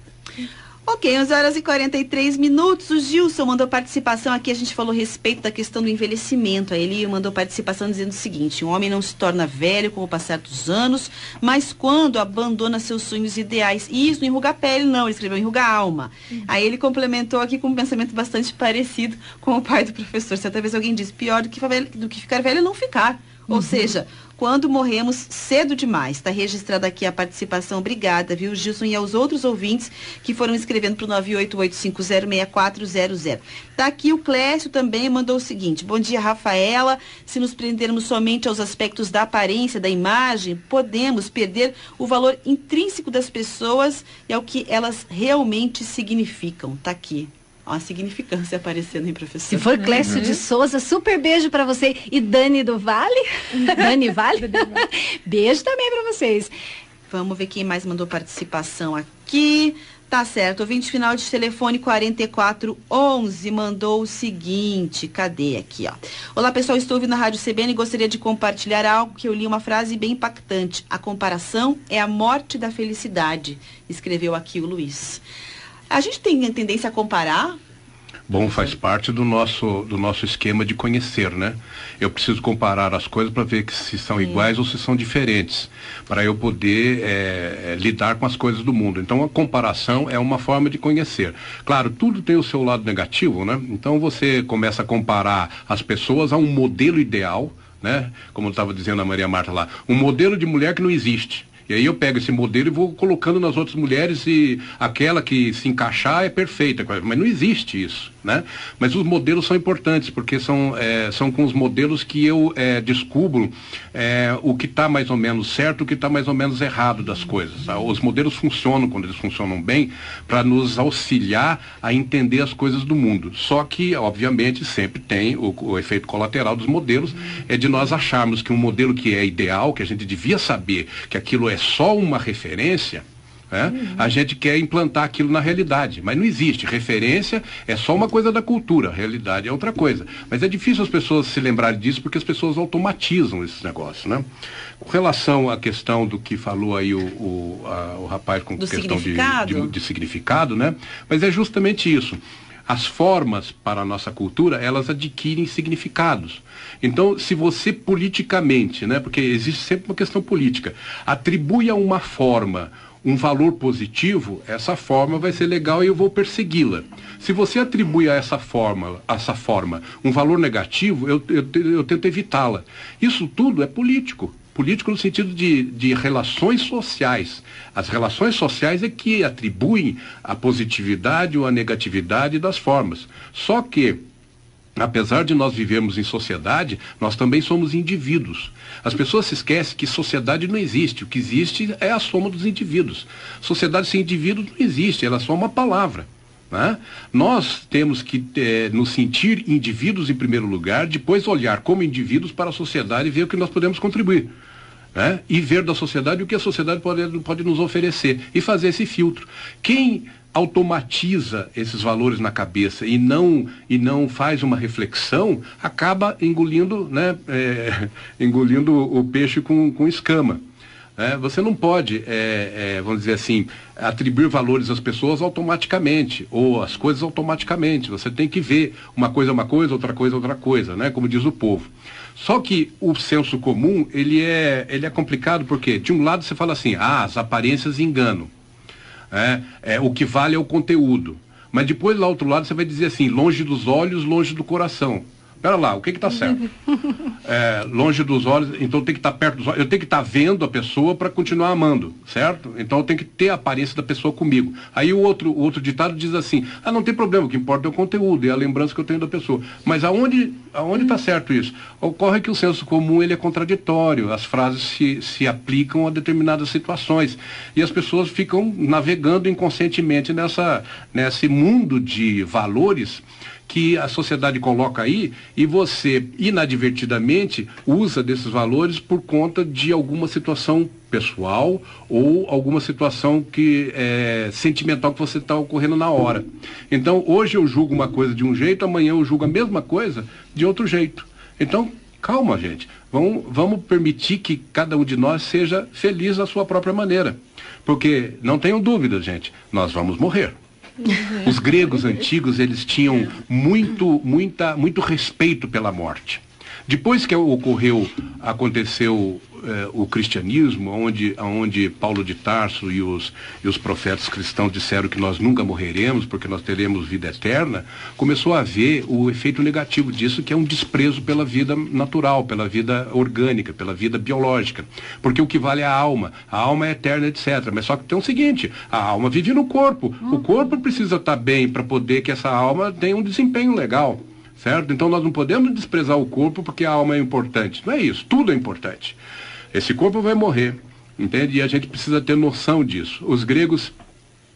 Ok, 11 horas e 43 minutos. O Gilson mandou participação aqui. A gente falou a respeito da questão do envelhecimento. Aí ele mandou participação dizendo o seguinte: um homem não se torna velho com o passar dos anos, mas quando abandona seus sonhos ideais. E isso não enruga a pele, não. Ele escreveu enruga a alma. Uhum. Aí ele complementou aqui com um pensamento bastante parecido com o pai do professor. Certa vez alguém disse: pior do que, do que ficar velho é não ficar. Ou uhum. seja, quando morremos cedo demais. Está registrada aqui a participação. Obrigada, viu, Gilson, e aos outros ouvintes que foram escrevendo para o 988506400. Está aqui o Clécio também, mandou o seguinte. Bom dia, Rafaela. Se nos prendermos somente aos aspectos da aparência, da imagem, podemos perder o valor intrínseco das pessoas e ao que elas realmente significam. Está aqui. Uma significância aparecendo, hein, professor? Se for Clécio uhum. de Souza, super beijo para você. E Dani do Vale? Dani Vale? beijo também para vocês. Vamos ver quem mais mandou participação aqui. Tá certo, ouvinte final de telefone 4411 mandou o seguinte, cadê aqui, ó. Olá pessoal, estou ouvindo a Rádio CBN e gostaria de compartilhar algo que eu li uma frase bem impactante. A comparação é a morte da felicidade, escreveu aqui o Luiz. A gente tem a tendência a comparar Bom, faz parte do nosso, do nosso esquema de conhecer, né? Eu preciso comparar as coisas para ver se são iguais ou se são diferentes, para eu poder é, lidar com as coisas do mundo. Então, a comparação é uma forma de conhecer. Claro, tudo tem o seu lado negativo, né? Então, você começa a comparar as pessoas a um modelo ideal, né? Como estava dizendo a Maria Marta lá, um modelo de mulher que não existe. E aí eu pego esse modelo e vou colocando nas outras mulheres e aquela que se encaixar é perfeita. Mas não existe isso né? Mas os modelos são importantes, porque são, é, são com os modelos que eu é, descubro é, o que está mais ou menos certo, o que está mais ou menos errado das coisas. Tá? Os modelos funcionam, quando eles funcionam bem, para nos auxiliar a entender as coisas do mundo. Só que, obviamente, sempre tem o, o efeito colateral dos modelos, é de nós acharmos que um modelo que é ideal, que a gente devia saber que aquilo é só uma referência, Uhum. A gente quer implantar aquilo na realidade, mas não existe. Referência é só uma coisa da cultura, realidade é outra coisa. Mas é difícil as pessoas se lembrarem disso porque as pessoas automatizam esses negócios. Né? Com relação à questão do que falou aí o, o, a, o rapaz com do questão de, de, de significado, né? mas é justamente isso as formas para a nossa cultura, elas adquirem significados. Então, se você politicamente, né, porque existe sempre uma questão política, atribui a uma forma um valor positivo, essa forma vai ser legal e eu vou persegui-la. Se você atribui a essa forma, a essa forma um valor negativo, eu, eu, eu tento evitá-la. Isso tudo é político. Político no sentido de, de relações sociais. As relações sociais é que atribuem a positividade ou a negatividade das formas. Só que apesar de nós vivermos em sociedade, nós também somos indivíduos. As pessoas se esquecem que sociedade não existe. O que existe é a soma dos indivíduos. Sociedade sem indivíduos não existe, ela é só uma palavra. Né? Nós temos que é, nos sentir indivíduos em primeiro lugar, depois olhar como indivíduos para a sociedade e ver o que nós podemos contribuir. Né? E ver da sociedade o que a sociedade pode, pode nos oferecer e fazer esse filtro. Quem automatiza esses valores na cabeça e não e não faz uma reflexão acaba engolindo né é, engolindo o peixe com, com escama é, você não pode é, é, vamos dizer assim atribuir valores às pessoas automaticamente ou as coisas automaticamente. Você tem que ver uma coisa uma coisa outra coisa outra coisa né como diz o povo. Só que o senso comum ele é ele é complicado porque de um lado você fala assim ah as aparências enganam é, é, o que vale é o conteúdo. Mas depois, lá do outro lado, você vai dizer assim, longe dos olhos, longe do coração. Pera lá, o que está certo? É, longe dos olhos, então tem que estar tá perto dos olhos. Eu tenho que estar tá vendo a pessoa para continuar amando, certo? Então eu tenho que ter a aparência da pessoa comigo. Aí o outro, o outro ditado diz assim: ah, não tem problema, o que importa é o conteúdo, é a lembrança que eu tenho da pessoa. Mas aonde aonde está certo isso? Ocorre que o senso comum ele é contraditório, as frases se, se aplicam a determinadas situações e as pessoas ficam navegando inconscientemente nessa, nesse mundo de valores que a sociedade coloca aí e você inadvertidamente usa desses valores por conta de alguma situação pessoal ou alguma situação que é sentimental que você está ocorrendo na hora. Então hoje eu julgo uma coisa de um jeito, amanhã eu julgo a mesma coisa de outro jeito. Então calma gente, vamos, vamos permitir que cada um de nós seja feliz da sua própria maneira, porque não tenham dúvida gente, nós vamos morrer. Os gregos antigos, eles tinham muito, muita, muito respeito pela morte. Depois que ocorreu, aconteceu eh, o cristianismo, onde, onde Paulo de Tarso e os, e os profetas cristãos disseram que nós nunca morreremos porque nós teremos vida eterna, começou a haver o efeito negativo disso, que é um desprezo pela vida natural, pela vida orgânica, pela vida biológica. Porque o que vale é a alma. A alma é eterna, etc. Mas só que tem o seguinte, a alma vive no corpo. O corpo precisa estar bem para poder que essa alma tenha um desempenho legal certo? Então nós não podemos desprezar o corpo porque a alma é importante. Não é isso, tudo é importante. Esse corpo vai morrer, entende? E a gente precisa ter noção disso. Os gregos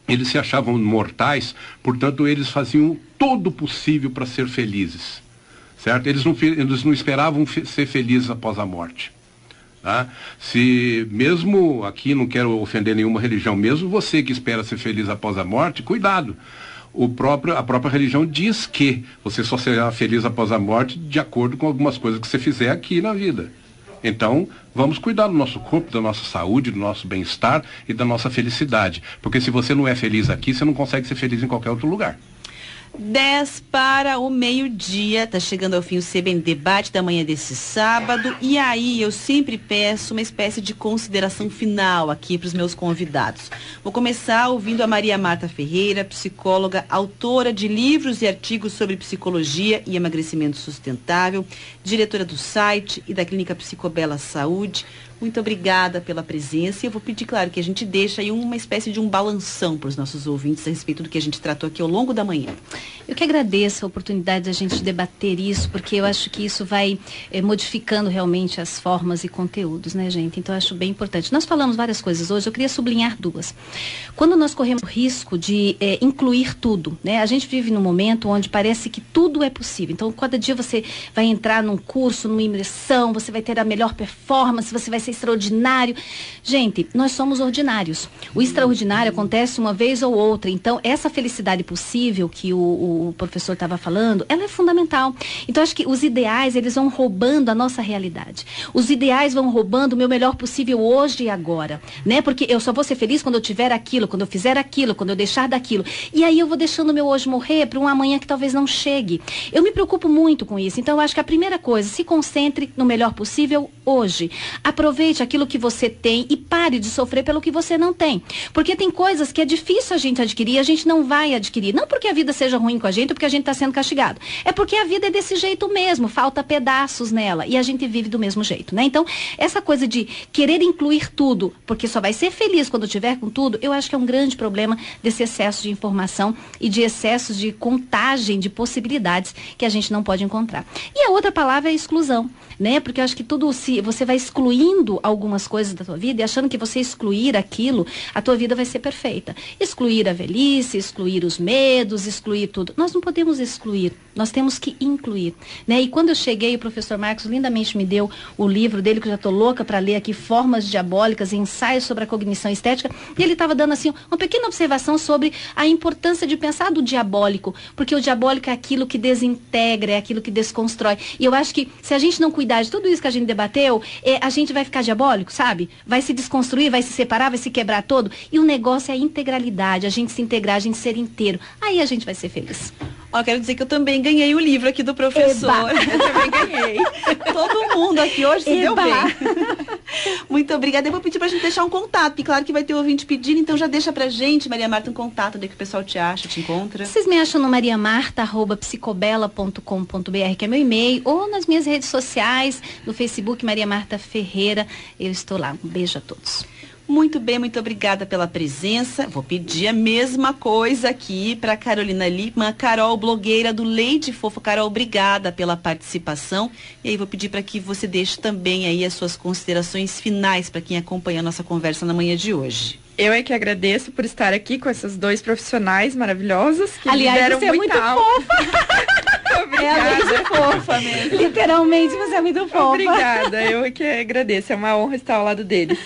eles se achavam mortais, portanto eles faziam todo o possível para ser felizes. Certo? Eles não, eles não esperavam ser felizes após a morte. Tá? Se mesmo aqui não quero ofender nenhuma religião, mesmo você que espera ser feliz após a morte, cuidado. O próprio, a própria religião diz que você só será feliz após a morte de acordo com algumas coisas que você fizer aqui na vida. Então, vamos cuidar do nosso corpo, da nossa saúde, do nosso bem-estar e da nossa felicidade. Porque se você não é feliz aqui, você não consegue ser feliz em qualquer outro lugar. 10 para o meio-dia. Tá chegando ao fim o CBN Debate da manhã desse sábado. E aí eu sempre peço uma espécie de consideração final aqui para os meus convidados. Vou começar ouvindo a Maria Marta Ferreira, psicóloga, autora de livros e artigos sobre psicologia e emagrecimento sustentável, diretora do site e da Clínica Psicobela Saúde. Muito obrigada pela presença e eu vou pedir, claro, que a gente deixe aí uma espécie de um balanção para os nossos ouvintes a respeito do que a gente tratou aqui ao longo da manhã. Eu que agradeço a oportunidade de a gente debater isso, porque eu acho que isso vai é, modificando realmente as formas e conteúdos, né, gente? Então, eu acho bem importante. Nós falamos várias coisas hoje, eu queria sublinhar duas. Quando nós corremos o risco de é, incluir tudo, né? A gente vive num momento onde parece que tudo é possível. Então, cada dia você vai entrar num curso, numa imersão, você vai ter a melhor performance, você vai ser extraordinário. Gente, nós somos ordinários. O extraordinário acontece uma vez ou outra. Então, essa felicidade possível que o, o professor estava falando, ela é fundamental. Então, acho que os ideais, eles vão roubando a nossa realidade. Os ideais vão roubando o meu melhor possível hoje e agora, né? Porque eu só vou ser feliz quando eu tiver aquilo, quando eu fizer aquilo, quando eu deixar daquilo. E aí eu vou deixando o meu hoje morrer para um amanhã que talvez não chegue. Eu me preocupo muito com isso. Então, eu acho que a primeira coisa, se concentre no melhor possível hoje. Aproveite Aproveite aquilo que você tem e pare de sofrer pelo que você não tem. Porque tem coisas que é difícil a gente adquirir, a gente não vai adquirir. Não porque a vida seja ruim com a gente ou porque a gente está sendo castigado. É porque a vida é desse jeito mesmo, falta pedaços nela e a gente vive do mesmo jeito, né? Então, essa coisa de querer incluir tudo, porque só vai ser feliz quando tiver com tudo, eu acho que é um grande problema desse excesso de informação e de excesso de contagem de possibilidades que a gente não pode encontrar. E a outra palavra é exclusão, né? Porque eu acho que tudo se você vai excluindo algumas coisas da tua vida e achando que você excluir aquilo, a tua vida vai ser perfeita. Excluir a velhice, excluir os medos, excluir tudo. Nós não podemos excluir, nós temos que incluir. Né? E quando eu cheguei, o professor Marcos lindamente me deu o livro dele, que eu já estou louca para ler aqui, Formas Diabólicas, Ensaios sobre a Cognição Estética, e ele estava dando assim uma pequena observação sobre a importância de pensar do diabólico, porque o diabólico é aquilo que desintegra, é aquilo que desconstrói. E eu acho que se a gente não cuidar de tudo isso que a gente debateu, é, a gente vai ficar diabólico, sabe? Vai se desconstruir, vai se separar, vai se quebrar todo. E o negócio é a integralidade, a gente se integrar, a gente ser inteiro. Aí a gente vai ser feliz. Ó, quero dizer que eu também ganhei o livro aqui do professor. Eba. Eu também ganhei. Todo mundo aqui hoje se Eba. deu bem. Muito obrigada. Eu vou pedir pra gente deixar um contato, e claro que vai ter ouvinte pedindo, então já deixa pra gente, Maria Marta, um contato, onde é que o pessoal te acha, te encontra. Vocês me acham no mariamarta.psicobela.com.br, que é meu e-mail, ou nas minhas redes sociais, no Facebook Maria Marta Ferreira. Eu estou lá. Um beijo a todos. Muito bem, muito obrigada pela presença. Vou pedir a mesma coisa aqui para Carolina Lima, Carol, blogueira do Leite Fofo. Carol, obrigada pela participação. E aí vou pedir para que você deixe também aí as suas considerações finais para quem acompanha a nossa conversa na manhã de hoje. Eu é que agradeço por estar aqui com esses dois profissionais maravilhosos que Aliás, me deram você é muito fofa. Obrigada. É fofa mesmo. Literalmente, você é muito fofa. Obrigada, eu que agradeço. É uma honra estar ao lado deles.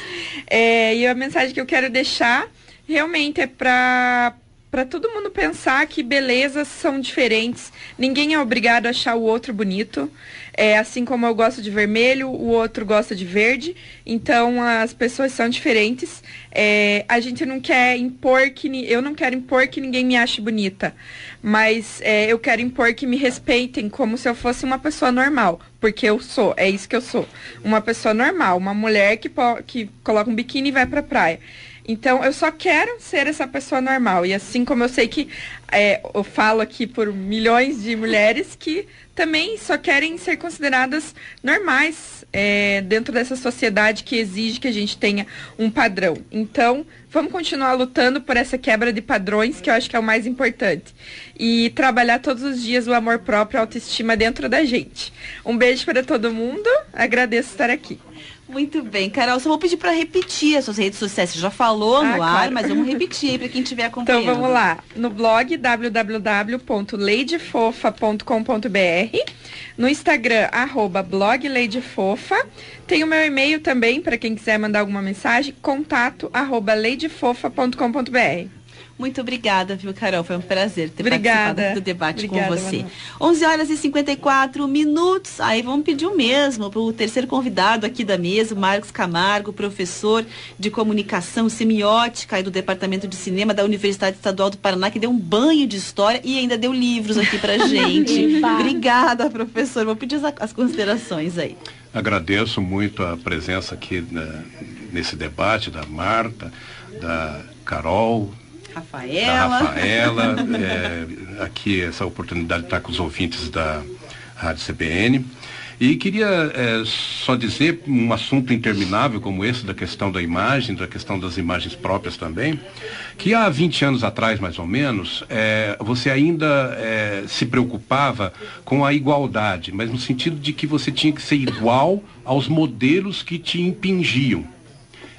É, e a mensagem que eu quero deixar realmente é para para todo mundo pensar que belezas são diferentes. Ninguém é obrigado a achar o outro bonito. É, assim como eu gosto de vermelho, o outro gosta de verde. Então as pessoas são diferentes. É, a gente não quer impor que eu não quero impor que ninguém me ache bonita, mas é, eu quero impor que me respeitem como se eu fosse uma pessoa normal, porque eu sou. É isso que eu sou, uma pessoa normal, uma mulher que, que coloca um biquíni e vai para praia. Então, eu só quero ser essa pessoa normal. E assim como eu sei que é, eu falo aqui por milhões de mulheres que também só querem ser consideradas normais é, dentro dessa sociedade que exige que a gente tenha um padrão. Então, vamos continuar lutando por essa quebra de padrões, que eu acho que é o mais importante. E trabalhar todos os dias o amor próprio, a autoestima dentro da gente. Um beijo para todo mundo. Agradeço estar aqui. Muito bem, Carol, só vou pedir para repetir as suas redes sociais. Você já falou no Ah, ar, claro. mas vamos repetir aí para quem estiver acompanhando. Então vamos lá. No blog www.ladyfofa.com.br, no Instagram arroba blog ladyfofa, tem o meu e-mail também para quem quiser mandar alguma mensagem, contato arroba ladyfofa.com.br. Muito obrigada, viu, Carol? Foi um prazer ter Obrigada. participado do debate Obrigada, com você. Manu. 11 horas e 54 minutos. Aí vamos pedir o mesmo para o terceiro convidado aqui da mesa, Marcos Camargo, professor de comunicação semiótica aí do Departamento de Cinema da Universidade Estadual do Paraná, que deu um banho de história e ainda deu livros aqui pra gente. Obrigada, professor. Vou pedir as, as considerações aí. Agradeço muito a presença aqui né, nesse debate da Marta, da Carol, da Rafaela. Rafaela, é, aqui essa oportunidade de estar com os ouvintes da Rádio CBN. E queria é, só dizer, um assunto interminável como esse, da questão da imagem, da questão das imagens próprias também, que há 20 anos atrás, mais ou menos, é, você ainda é, se preocupava com a igualdade, mas no sentido de que você tinha que ser igual aos modelos que te impingiam.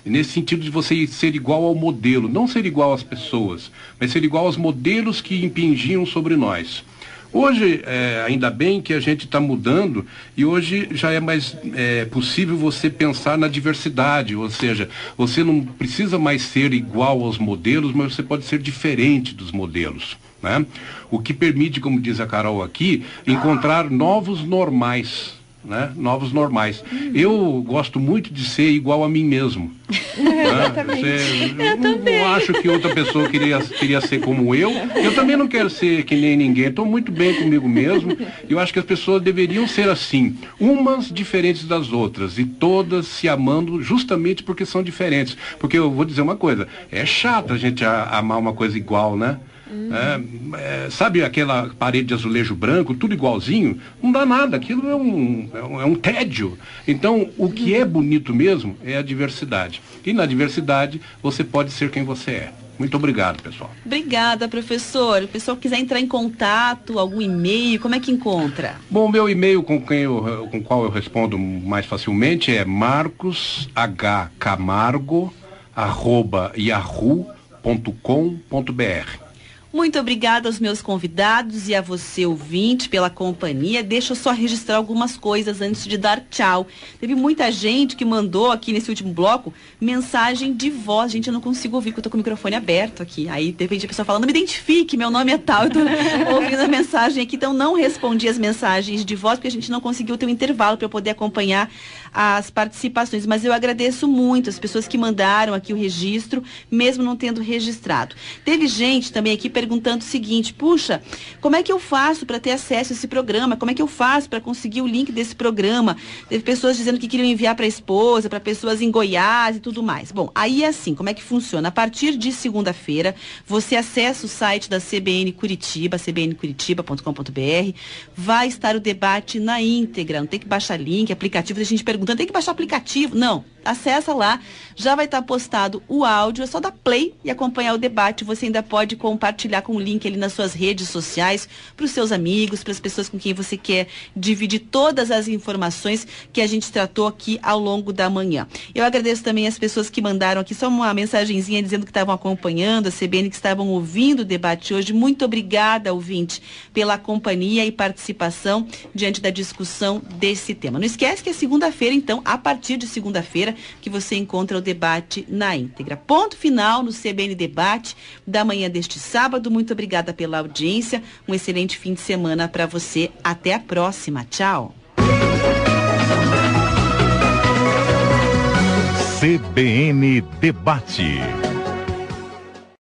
Nesse sentido de você ser igual ao modelo, não ser igual às pessoas, mas ser igual aos modelos que impingiam sobre nós. Hoje, é, ainda bem que a gente está mudando e hoje já é mais é, possível você pensar na diversidade, ou seja, você não precisa mais ser igual aos modelos, mas você pode ser diferente dos modelos. Né? O que permite, como diz a Carol aqui, encontrar novos normais né? novos normais. Eu gosto muito de ser igual a mim mesmo. né? Você- não, não acho que outra pessoa queria, queria ser como eu. Eu também não quero ser que nem ninguém. Estou muito bem comigo mesmo. Eu acho que as pessoas deveriam ser assim, umas diferentes das outras e todas se amando justamente porque são diferentes. Porque eu vou dizer uma coisa, é chato a gente amar uma coisa igual, né? É, é, sabe aquela parede de azulejo branco, tudo igualzinho? Não dá nada, aquilo é um, é um, é um tédio. Então, o que é bonito mesmo é a diversidade. E na diversidade, você pode ser quem você é. Muito obrigado, pessoal. Obrigada, professor. O pessoal quiser entrar em contato, algum e-mail, como é que encontra? Bom, meu e-mail com quem eu, com qual eu respondo mais facilmente é marcoshcamargo@yahoo.com.br. Muito obrigada aos meus convidados e a você, ouvinte, pela companhia. Deixa eu só registrar algumas coisas antes de dar tchau. Teve muita gente que mandou aqui nesse último bloco mensagem de voz. Gente, eu não consigo ouvir porque eu tô com o microfone aberto aqui. Aí, de repente, a pessoa fala, não me identifique, meu nome é tal. Eu tô ouvindo a mensagem aqui, então não respondi as mensagens de voz porque a gente não conseguiu ter um intervalo para eu poder acompanhar as participações. Mas eu agradeço muito as pessoas que mandaram aqui o registro, mesmo não tendo registrado. Teve gente também aqui perguntando o seguinte: puxa, como é que eu faço para ter acesso a esse programa? Como é que eu faço para conseguir o link desse programa? Teve pessoas dizendo que queriam enviar para a esposa, para pessoas em Goiás e tudo mais. Bom, aí é assim: como é que funciona? A partir de segunda-feira, você acessa o site da CBN Curitiba, cbncuritiba.com.br, vai estar o debate na íntegra. Não tem que baixar link, aplicativo. Tem gente perguntando, tem que baixar aplicativo? Não. Acessa lá, já vai estar postado o áudio, é só dar play e acompanhar o debate. Você ainda pode compartilhar com o link ali nas suas redes sociais, para os seus amigos, para as pessoas com quem você quer dividir todas as informações que a gente tratou aqui ao longo da manhã. Eu agradeço também as pessoas que mandaram aqui só uma mensagenzinha dizendo que estavam acompanhando a CBN, que estavam ouvindo o debate hoje. Muito obrigada, ouvinte, pela companhia e participação diante da discussão desse tema. Não esquece que é segunda-feira, então, a partir de segunda-feira, que você encontra o debate na íntegra. Ponto final no CBN Debate da manhã deste sábado. Muito obrigada pela audiência. Um excelente fim de semana para você. Até a próxima. Tchau. CBN Debate.